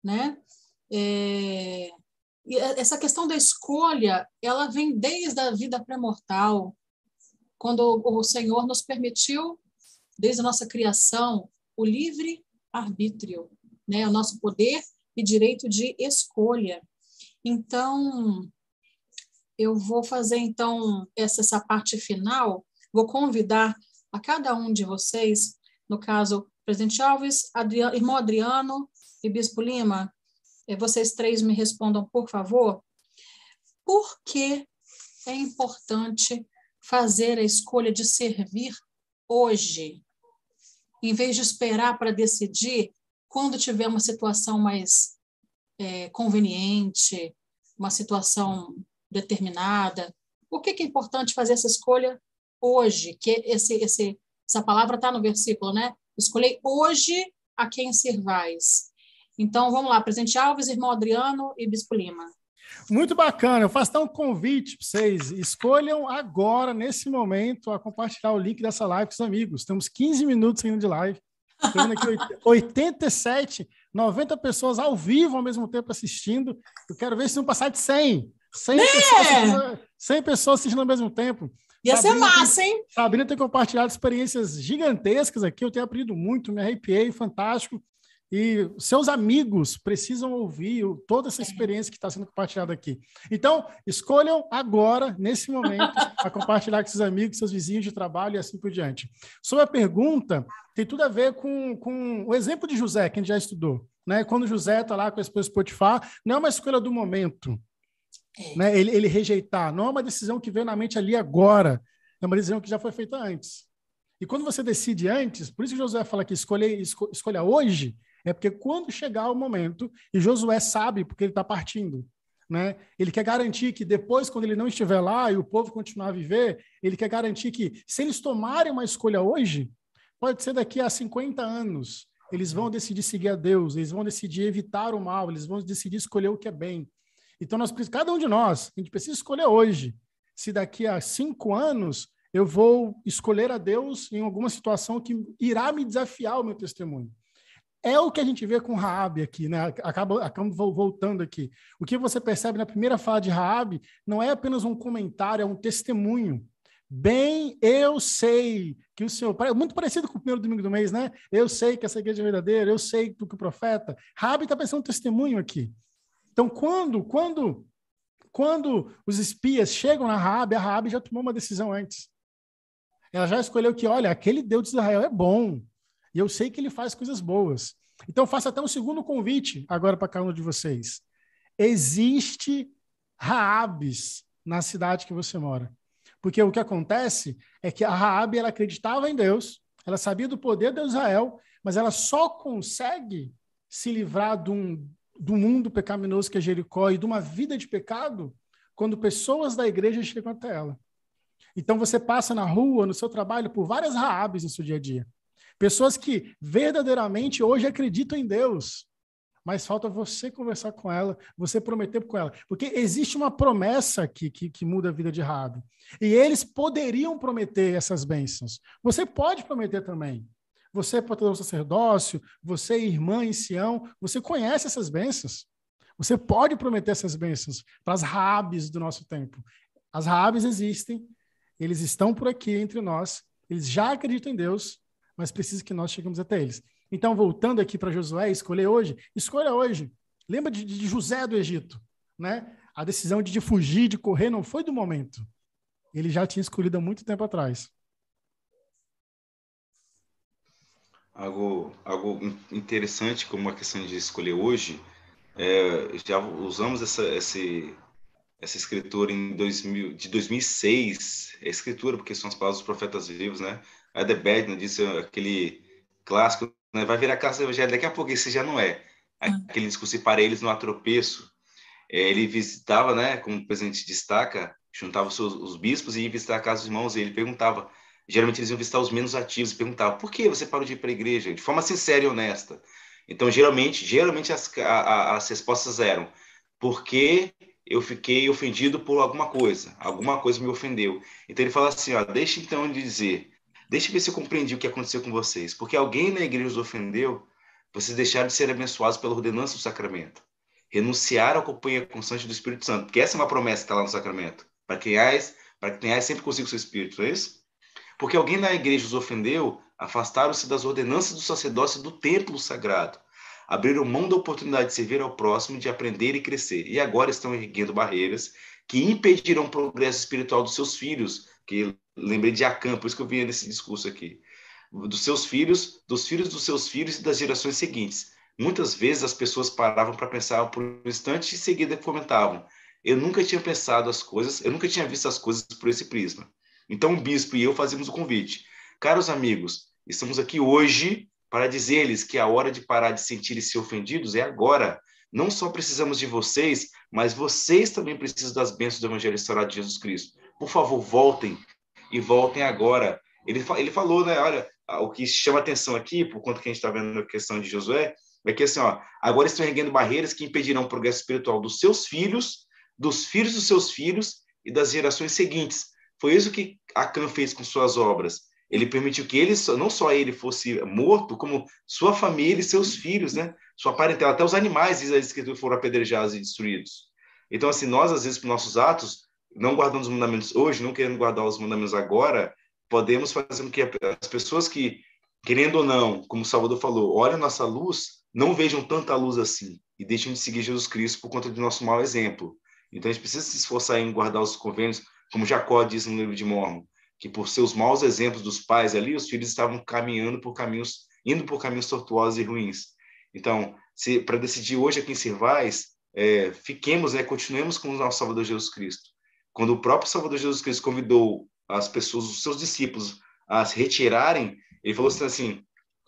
né? É, essa questão da escolha, ela vem desde a vida pré-mortal, quando o Senhor nos permitiu, desde a nossa criação, o livre arbítrio, né? O nosso poder e direito de escolha. Então, eu vou fazer então essa, essa parte final, vou convidar a cada um de vocês, no caso, Presidente Alves, Adriano, irmão Adriano e Bispo Lima, eh, vocês três me respondam, por favor. Por que é importante fazer a escolha de servir hoje, em vez de esperar para decidir quando tiver uma situação mais é, conveniente, uma situação determinada? Por que, que é importante fazer essa escolha hoje? Que esse, esse, essa palavra está no versículo, né? Escolhei hoje a quem servais. Então, vamos lá, Presidente Alves, irmão Adriano e Bispo Lima. Muito bacana. Eu faço então um convite para vocês. Escolham agora, nesse momento, a compartilhar o link dessa live com os amigos. Temos 15 minutos ainda de live. Vendo aqui 87, 90 pessoas ao vivo ao mesmo tempo assistindo. Eu quero ver se não passar de 100. 100, né? pessoas, 100 pessoas assistindo ao mesmo tempo. Ia Sabrina ser massa, hein? Sabrina tem compartilhado experiências gigantescas aqui, eu tenho aprendido muito, me arrepiei, fantástico. E seus amigos precisam ouvir toda essa é. experiência que está sendo compartilhada aqui. Então, escolham agora, nesse momento, a compartilhar com seus amigos, seus vizinhos de trabalho e assim por diante. Sobre a pergunta, tem tudo a ver com, com o exemplo de José, que a gente já estudou. Né? Quando José está lá com a esposa Potifar, não é uma escolha do momento. É. Né? Ele, ele rejeitar, não é uma decisão que veio na mente ali agora, é uma decisão que já foi feita antes. E quando você decide antes, por isso que Josué fala que escolher, esco, escolha hoje, é porque quando chegar o momento, e Josué sabe porque ele está partindo, né? Ele quer garantir que depois, quando ele não estiver lá e o povo continuar a viver, ele quer garantir que se eles tomarem uma escolha hoje, pode ser daqui a 50 anos, eles vão decidir seguir a Deus, eles vão decidir evitar o mal, eles vão decidir escolher o que é bem. Então, nós, cada um de nós, a gente precisa escolher hoje se daqui a cinco anos eu vou escolher a Deus em alguma situação que irá me desafiar o meu testemunho. É o que a gente vê com Raabe aqui, né? Acaba, acaba voltando aqui. O que você percebe na primeira fala de Raabe não é apenas um comentário, é um testemunho. Bem, eu sei que o Senhor, muito parecido com o primeiro domingo do mês, né? Eu sei que essa igreja é verdadeira, eu sei do que o profeta. Raabe está pensando um testemunho aqui. Então, quando, quando, quando os espias chegam na Raabe, a Raabe já tomou uma decisão antes. Ela já escolheu que, olha, aquele Deus de Israel é bom. E eu sei que ele faz coisas boas. Então, faço até um segundo convite agora para cada um de vocês. Existe Raabes na cidade que você mora. Porque o que acontece é que a Raabe ela acreditava em Deus, ela sabia do poder de Israel, mas ela só consegue se livrar de um, do mundo pecaminoso que é Jericó e de uma vida de pecado quando pessoas da igreja chegam até ela. Então você passa na rua, no seu trabalho, por várias Raabes no seu dia a dia. Pessoas que verdadeiramente hoje acreditam em Deus, mas falta você conversar com ela, você prometer com ela. Porque existe uma promessa aqui que, que muda a vida de Raabe. E eles poderiam prometer essas bênçãos. Você pode prometer também. Você é portador do sacerdócio, você é irmã em Sião, você conhece essas bênçãos. Você pode prometer essas bênçãos para as Raabes do nosso tempo. As Raabes existem, eles estão por aqui entre nós, eles já acreditam em Deus, mas precisa que nós cheguemos até eles. Então, voltando aqui para Josué, escolher hoje, escolha hoje. Lembra de, de, José do Egito, né? A decisão de, de fugir, de correr, não foi do momento. Ele já tinha escolhido há muito tempo atrás. Algo, algo interessante como a questão de escolher hoje, é, já usamos essa, essa escritura em 2000, de 2006, é escritura porque são as palavras dos profetas vivos, né? A The Bad, disse aquele clássico, né? vai virar classe evangélica, daqui a pouco esse já não é. Hum. Aquele discurso para eles no atropeço. É, ele visitava, né, como o presidente destaca, juntava os, seus, os bispos e ia visitar a casa dos irmãos, e ele perguntava, geralmente eles iam visitar os menos ativos, e perguntava, por que você parou de ir para a igreja? De forma sincera e honesta. Então, geralmente, geralmente as, a, a, as respostas eram, porque eu fiquei ofendido por alguma coisa, alguma coisa me ofendeu. Então ele fala assim, ó, deixa então de dizer, Deixa eu ver se eu compreendi o que aconteceu com vocês. Porque alguém na igreja os ofendeu, vocês deixaram de ser abençoados pela ordenança do sacramento. Renunciaram à companhia constante do Espírito Santo. Porque essa é uma promessa que está lá no sacramento. Para quem és, para que tenhais sempre consigo o seu Espírito, não é isso? Porque alguém na igreja os ofendeu, afastaram-se das ordenanças do sacerdócio do templo sagrado. Abriram mão da oportunidade de servir ao próximo, de aprender e crescer. E agora estão erguendo barreiras que impedirão o progresso espiritual dos seus filhos, que lembrei de Acã, por isso que eu vinha nesse discurso aqui. Dos seus filhos, dos filhos dos seus filhos e das gerações seguintes. Muitas vezes as pessoas paravam para pensar por um instante e em seguida comentavam. Eu nunca tinha pensado as coisas, eu nunca tinha visto as coisas por esse prisma. Então o bispo e eu fazemos o convite. Caros amigos, estamos aqui hoje para dizer-lhes que a hora de parar de sentir-se ofendidos é agora. Não só precisamos de vocês, mas vocês também precisam das bênçãos do Evangelho restaurado de Jesus Cristo. Por favor, voltem e voltem agora. Ele, ele falou, né? Olha, o que chama atenção aqui, por conta que a gente está vendo a questão de Josué, é que assim, ó, agora estão erguendo barreiras que impedirão o progresso espiritual dos seus filhos, dos filhos dos seus filhos e das gerações seguintes. Foi isso que Acã fez com suas obras. Ele permitiu que ele, não só ele fosse morto, como sua família e seus filhos, né? Sua parentela, até os animais, diz a escritura, foram apedrejados e destruídos. Então, assim, nós, às vezes, por nossos atos, não guardando os mandamentos hoje, não querendo guardar os mandamentos agora, podemos fazer com que as pessoas que, querendo ou não, como o Salvador falou, olhem a nossa luz, não vejam tanta luz assim e deixem de seguir Jesus Cristo por conta do nosso mau exemplo. Então a gente precisa se esforçar em guardar os convênios, como Jacó diz no livro de Mormon, que por seus maus exemplos dos pais ali, os filhos estavam caminhando por caminhos, indo por caminhos tortuosos e ruins. Então, para decidir hoje aqui em Servais, é, fiquemos, né, continuemos com o nosso Salvador Jesus Cristo. Quando o próprio Salvador Jesus Cristo convidou as pessoas, os seus discípulos, a se retirarem, ele falou assim,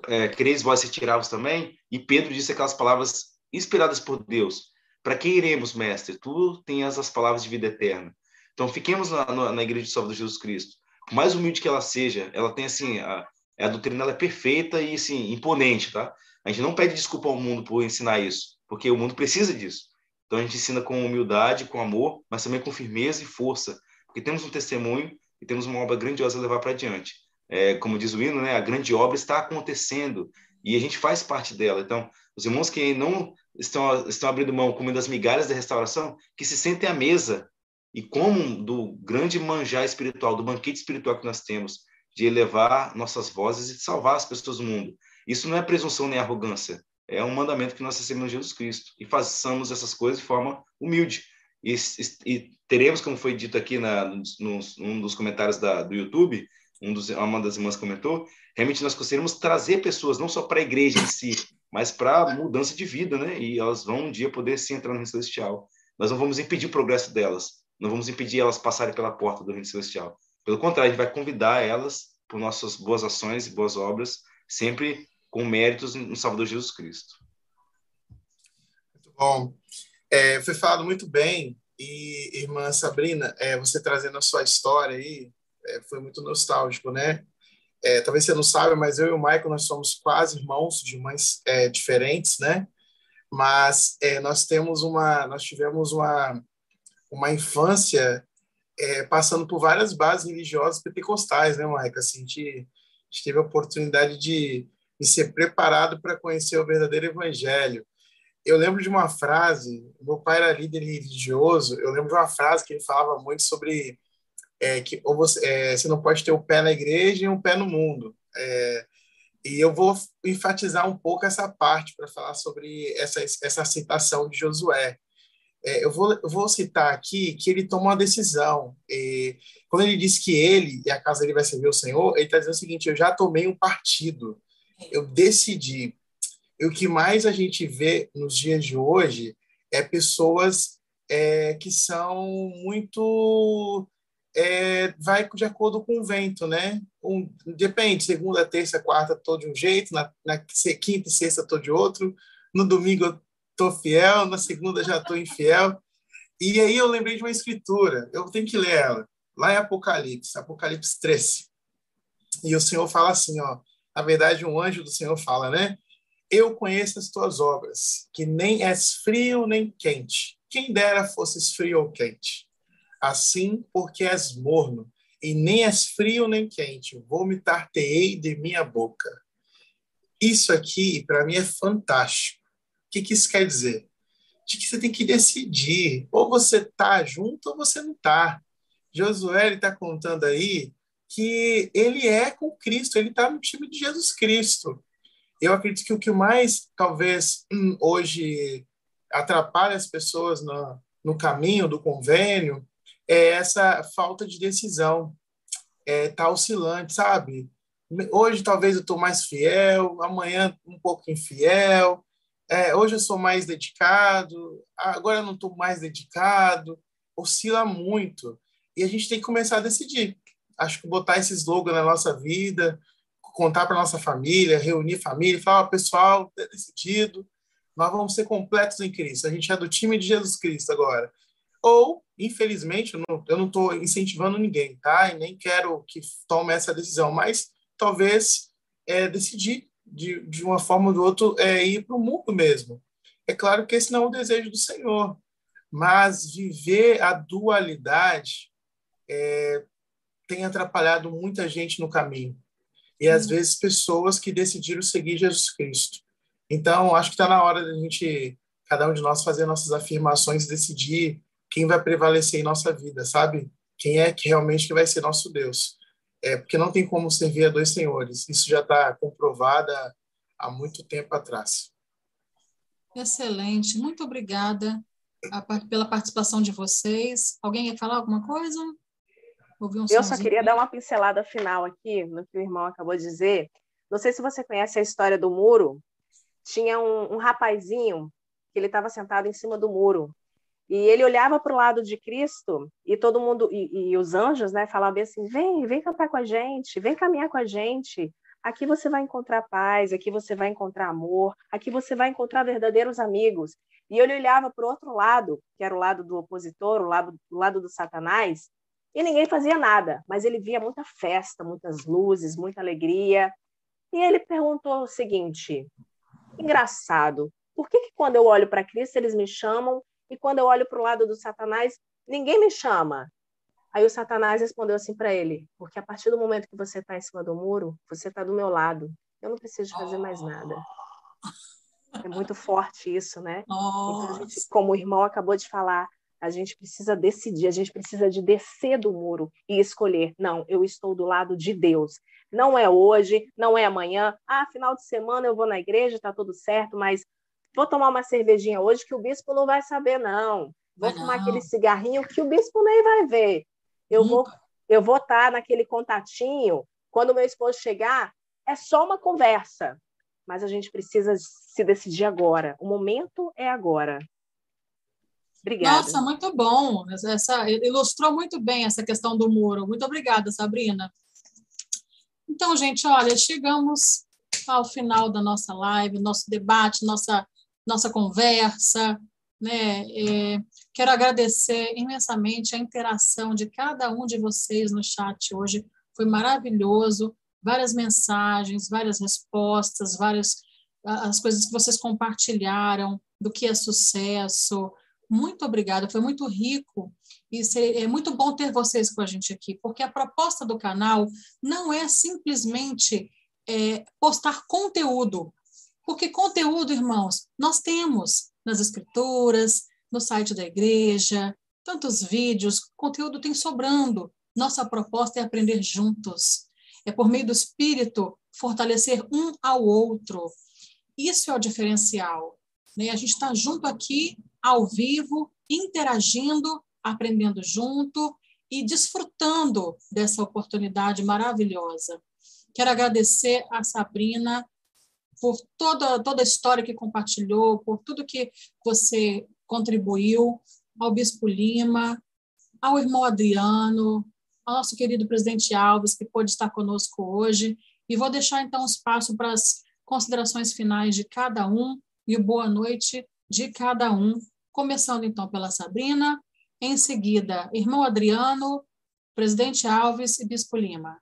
é, quereis vós retirar-vos também? E Pedro disse aquelas palavras inspiradas por Deus. Para que iremos, mestre? Tu tens as palavras de vida eterna. Então, fiquemos na, na, na Igreja de Salvador Jesus Cristo. Por mais humilde que ela seja, ela tem, assim, a, a doutrina é perfeita e, assim, imponente, tá? A gente não pede desculpa ao mundo por ensinar isso, porque o mundo precisa disso. Então, a gente ensina com humildade, com amor, mas também com firmeza e força, porque temos um testemunho e temos uma obra grandiosa a levar para adiante. É, como diz o hino, né, a grande obra está acontecendo e a gente faz parte dela. Então, os irmãos que não estão, estão abrindo mão, comendo as migalhas da restauração, que se sentem à mesa e comam do grande manjar espiritual, do banquete espiritual que nós temos, de elevar nossas vozes e de salvar as pessoas do mundo. Isso não é presunção nem arrogância, é um mandamento que nós recebemos de Jesus Cristo. E façamos essas coisas de forma humilde. E, e teremos, como foi dito aqui na, num dos comentários da, do YouTube, um dos, uma das irmãs comentou, realmente nós conseguiremos trazer pessoas não só para a igreja em si, mas para mudança de vida, né? E elas vão um dia poder se entrar no reino celestial. Nós não vamos impedir o progresso delas, não vamos impedir elas passarem pela porta do reino celestial. Pelo contrário, a gente vai convidar elas por nossas boas ações e boas obras, sempre com méritos no Salvador Jesus Cristo. Muito bom. É, foi falado muito bem e irmã Sabrina, é, você trazendo a sua história aí, é, foi muito nostálgico, né? É, talvez você não saiba, mas eu e o Michael nós somos quase irmãos de mães é, diferentes, né? Mas é, nós temos uma, nós tivemos uma uma infância passando por várias bases religiosas pentecostais, né, Michael? Assim, a gente teve a oportunidade de, de ser preparado para conhecer o verdadeiro evangelho. Eu lembro de uma frase, meu pai era líder religioso, eu lembro de uma frase que ele falava muito sobre é, que ou você, é, você não pode ter o um pé na igreja e um pé no mundo. É, e eu vou enfatizar um pouco essa parte para falar sobre essa, essa citação de Josué. É, eu, vou, eu vou citar aqui que ele toma uma decisão. E, quando ele diz que ele e a casa dele vai servir o Senhor, ele está dizendo o seguinte: eu já tomei um partido, eu decidi. E o que mais a gente vê nos dias de hoje é pessoas é, que são muito é, vai de acordo com o vento, né? Um, depende, segunda, terça, quarta, tô de um jeito, na, na quinta e sexta tô de outro, no domingo eu tô fiel, na segunda já tô infiel. E aí eu lembrei de uma escritura, eu tenho que ler ela, lá em Apocalipse, Apocalipse 13. E o Senhor fala assim, ó, na verdade um anjo do Senhor fala, né? Eu conheço as tuas obras, que nem és frio nem quente. Quem dera fosses frio ou quente assim porque és morno, e nem és frio nem quente, vomitar-te-ei de minha boca. Isso aqui, para mim, é fantástico. O que, que isso quer dizer? De que você tem que decidir, ou você está junto ou você não está. Josué está contando aí que ele é com Cristo, ele está no time de Jesus Cristo. Eu acredito que o que mais, talvez, hum, hoje atrapalha as pessoas no, no caminho do convênio é essa falta de decisão, é, tá oscilante, sabe? Hoje talvez eu estou mais fiel, amanhã um pouco infiel, é, hoje eu sou mais dedicado, agora eu não estou mais dedicado, oscila muito. E a gente tem que começar a decidir. Acho que botar esse slogan na nossa vida, contar para nossa família, reunir família, falar, pessoal, é decidido, nós vamos ser completos em Cristo. A gente é do time de Jesus Cristo agora. Ou, infelizmente, eu não estou incentivando ninguém, tá? E nem quero que tome essa decisão, mas talvez é, decidir de, de uma forma ou de outra é, ir para o mundo mesmo. É claro que esse não é o desejo do Senhor, mas viver a dualidade é, tem atrapalhado muita gente no caminho. E às hum. vezes pessoas que decidiram seguir Jesus Cristo. Então, acho que está na hora da gente, cada um de nós, fazer nossas afirmações e decidir quem vai prevalecer em nossa vida, sabe? Quem é que realmente que vai ser nosso Deus. É, porque não tem como servir a dois senhores. Isso já está comprovado há muito tempo atrás. Excelente. Muito obrigada pela participação de vocês. Alguém quer falar alguma coisa? Um Eu só queria dar uma pincelada final aqui no que o irmão acabou de dizer. Não sei se você conhece a história do muro. tinha um, um rapazinho que ele estava sentado em cima do muro. E ele olhava para o lado de Cristo e todo mundo, e, e, os anjos, né, falavam assim: vem, vem cantar com a gente, vem caminhar com a gente. Aqui você vai encontrar paz, aqui você vai encontrar amor, aqui você vai encontrar verdadeiros amigos. E ele olhava para o outro lado, que era o lado do opositor, o lado, o lado do Satanás, e ninguém fazia nada, mas ele via muita festa, muitas luzes, muita alegria. E ele perguntou o seguinte: engraçado, por que, que quando eu olho para Cristo eles me chamam e quando eu olho para o lado do Satanás ninguém me chama? Aí o Satanás respondeu assim para ele: porque a partir do momento que você está em cima do muro, você está do meu lado. Eu não preciso fazer mais nada. É muito forte isso, né? Então, gente, como o irmão acabou de falar, a gente precisa decidir, a gente precisa de descer do muro e escolher. Não, eu estou do lado de Deus. Não é hoje, não é amanhã. Ah, final de semana eu vou na igreja, está tudo certo, mas vou tomar uma cervejinha hoje que o bispo não vai saber, não. Vou Vai fumar não. aquele cigarrinho que o bispo nem vai ver. Eu vou, eu vou estar naquele contatinho. Quando meu esposo chegar, é só uma conversa. Mas a gente precisa se decidir agora. O momento é agora. Obrigada. Nossa, muito bom. Essa, ilustrou muito bem essa questão do muro. Muito obrigada, Sabrina. Então, gente, olha, chegamos ao final da nossa live, nosso debate, nossa, nossa conversa. Né? É, quero agradecer imensamente a interação de cada um de vocês no chat hoje. Foi maravilhoso. Várias mensagens, várias respostas, várias as coisas que vocês compartilharam do que é sucesso, muito obrigada, foi muito rico e é muito bom ter vocês com a gente aqui, porque a proposta do canal não é simplesmente é, postar conteúdo, porque conteúdo, irmãos, nós temos nas escrituras, no site da igreja, tantos vídeos, conteúdo tem sobrando. Nossa proposta é aprender juntos, é por meio do Espírito fortalecer um ao outro. Isso é o diferencial. Né? A gente está junto aqui ao vivo, interagindo, aprendendo junto e desfrutando dessa oportunidade maravilhosa. Quero agradecer a Sabrina por toda, toda a história que compartilhou, por tudo que você contribuiu, ao Bispo Lima, ao irmão Adriano, ao nosso querido presidente Alves, que pôde estar conosco hoje. E vou deixar, então, espaço para as considerações finais de cada um e boa noite de cada um, começando então pela Sabrina, em seguida, irmão Adriano, presidente Alves e Bispo Lima.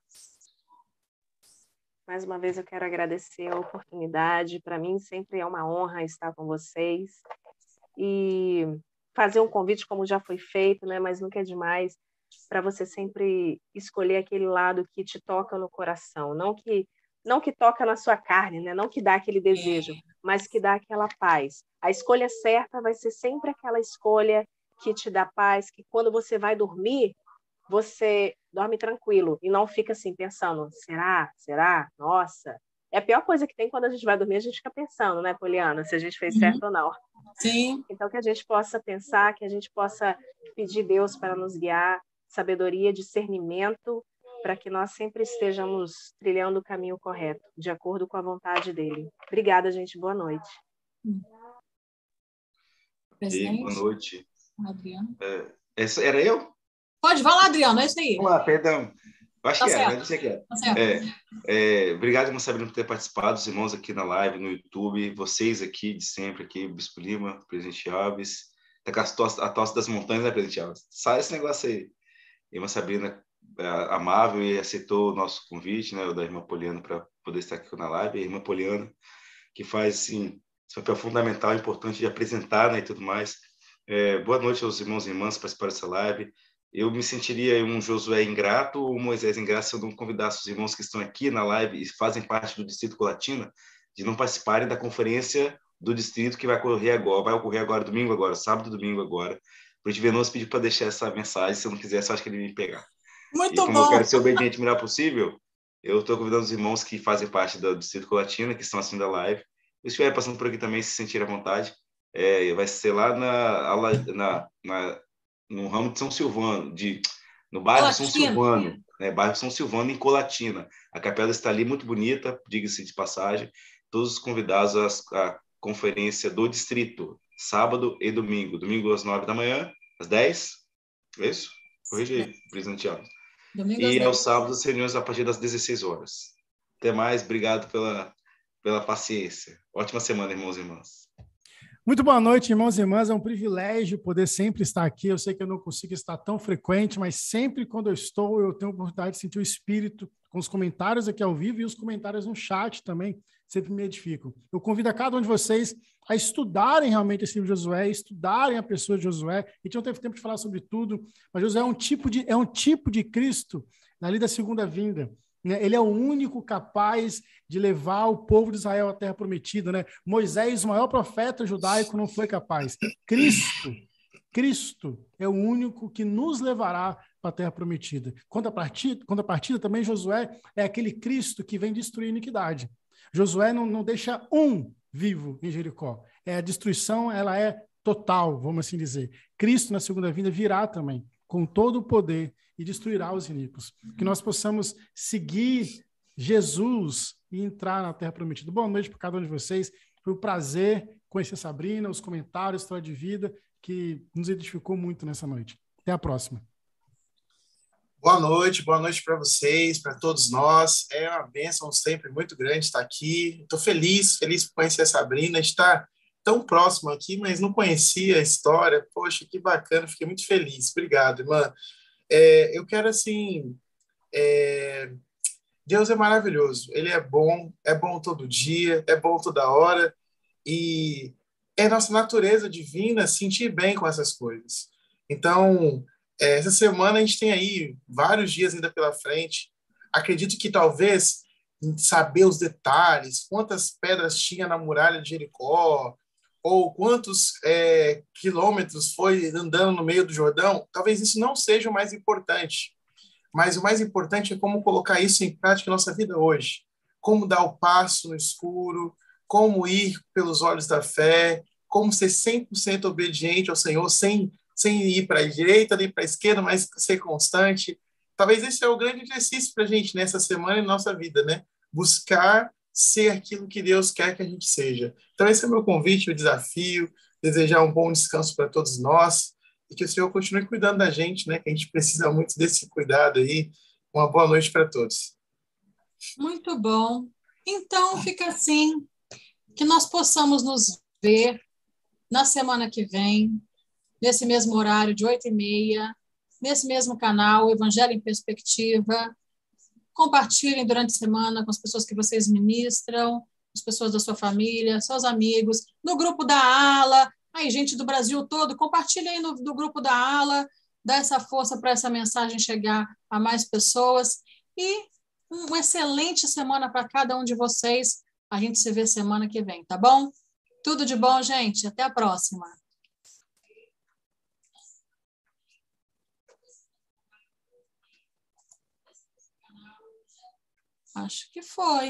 Mais uma vez eu quero agradecer a oportunidade. Para mim sempre é uma honra estar com vocês e fazer um convite como já foi feito, né? Mas nunca é demais para você sempre escolher aquele lado que te toca no coração, não que não que toca na sua carne, né? Não que dá aquele desejo, mas que dá aquela paz. A escolha certa vai ser sempre aquela escolha que te dá paz, que quando você vai dormir, você dorme tranquilo e não fica assim pensando, será? Será? Nossa. É a pior coisa que tem quando a gente vai dormir, a gente fica pensando, né, Poliana, se a gente fez certo uhum. ou não. Sim. Então que a gente possa pensar, que a gente possa pedir Deus para nos guiar, sabedoria, discernimento, para que nós sempre estejamos trilhando o caminho correto, de acordo com a vontade dele. Obrigada, gente. Boa noite. E boa noite. Adriano. É, essa era eu? Pode, vai lá, Adriano, é isso aí. Vamos lá, perdão. Acho Tá que certo. era, mas não sei que era. Tá. É, é, obrigado, irmão Sabrina, por ter participado, os irmãos aqui na live, no YouTube, vocês aqui de sempre, aqui, Bispo Lima, Presidente Alves, tá com as tosse, a tosse das montanhas, né, Presidente Alves? Sai esse negócio aí. Irmã Sabrina, amável e aceitou o nosso convite, né, da irmã Poliana, para poder estar aqui na live, a irmã Poliana, que faz, assim, esse papel fundamental, importante de apresentar, né, e tudo mais. É, boa noite aos irmãos e irmãs que participaram dessa live. Eu me sentiria um Josué ingrato ou um Moisés ingrato se eu não convidasse os irmãos que estão aqui na live e fazem parte do Distrito Colatina de não participarem da conferência do distrito que vai ocorrer agora, vai ocorrer agora domingo agora, sábado domingo agora. O Venoso pediu para deixar essa mensagem, se eu não quisesse, eu acho que ele ia me pegar. Muito e como bom. eu quero ser obediente o melhor possível, eu estou convidando os irmãos que fazem parte do Distrito Colatina, que estão assistindo a live, se estiverem passando por aqui também, se sentirem à vontade, é, vai ser lá na, na, na, no ramo de São Silvano, de, no bairro de São Colatina. Silvano, né, bairro São Silvano, em Colatina. A capela está ali muito bonita, diga-se de passagem. todos os convidados à, à conferência do distrito, sábado e domingo. Domingo às nove da manhã, às dez, é isso? Corrige aí, presidente Alves. Domingo e aos sábados, reuniões a partir das 16 horas. Até mais, obrigado pela, pela paciência. Ótima semana, irmãos e irmãs. Muito boa noite, irmãos e irmãs. É um privilégio poder sempre estar aqui. Eu sei que eu não consigo estar tão frequente, mas sempre quando eu estou, eu tenho a oportunidade de sentir o espírito com os comentários aqui ao vivo e os comentários no chat também, sempre me edificam. Eu convido a cada um de vocês a estudarem realmente esse livro de Josué, estudarem a pessoa de Josué. A gente não teve tempo de falar sobre tudo, mas Josué é um tipo de, é um tipo de Cristo ali da segunda vinda. Né? Ele é o único capaz de levar o povo de Israel à terra prometida. Né? Moisés, o maior profeta judaico, não foi capaz. Cristo, Cristo é o único que nos levará para a terra prometida. Quanto à partida também Josué é aquele Cristo que vem destruir a iniquidade. Josué não, não deixa um vivo em Jericó. É a destruição, ela é total, vamos assim dizer. Cristo na segunda vinda virá também com todo o poder e destruirá os inimigos. Que nós possamos seguir Jesus e entrar na Terra Prometida. Boa noite para cada um de vocês. Foi um prazer conhecer Sabrina, os comentários, história de vida, que nos edificou muito nessa noite. Até a próxima. Boa noite, boa noite para vocês, para todos nós. É uma bênção sempre muito grande estar aqui. Estou feliz, feliz por conhecer a Sabrina, estar tão próximo aqui, mas não conhecia a história. Poxa, que bacana, fiquei muito feliz. Obrigado, irmã. É, eu quero, assim, é... Deus é maravilhoso, Ele é bom, é bom todo dia, é bom toda hora, e é nossa natureza divina sentir bem com essas coisas. Então, essa semana a gente tem aí vários dias ainda pela frente. Acredito que talvez saber os detalhes, quantas pedras tinha na muralha de Jericó, ou quantos é, quilômetros foi andando no meio do Jordão, talvez isso não seja o mais importante. Mas o mais importante é como colocar isso em prática na nossa vida hoje. Como dar o passo no escuro, como ir pelos olhos da fé, como ser 100% obediente ao Senhor, sem, sem ir para a direita nem para a esquerda, mas ser constante. Talvez esse é o grande exercício para a gente nessa semana e nossa vida, né? Buscar ser aquilo que Deus quer que a gente seja. Então, esse é o meu convite, o desafio, desejar um bom descanso para todos nós e que o Senhor continue cuidando da gente, né? Que a gente precisa muito desse cuidado aí. Uma boa noite para todos. Muito bom. Então, fica assim, que nós possamos nos ver na semana que vem, nesse mesmo horário de oito e meia, nesse mesmo canal, Evangelho em Perspectiva, Compartilhem durante a semana com as pessoas que vocês ministram, as pessoas da sua família, seus amigos, no grupo da ALA, aí gente do Brasil todo, compartilhem no do grupo da ALA, dá essa força para essa mensagem chegar a mais pessoas e uma excelente semana para cada um de vocês. A gente se vê semana que vem, tá bom? Tudo de bom, gente. Até a próxima. Acho que foi.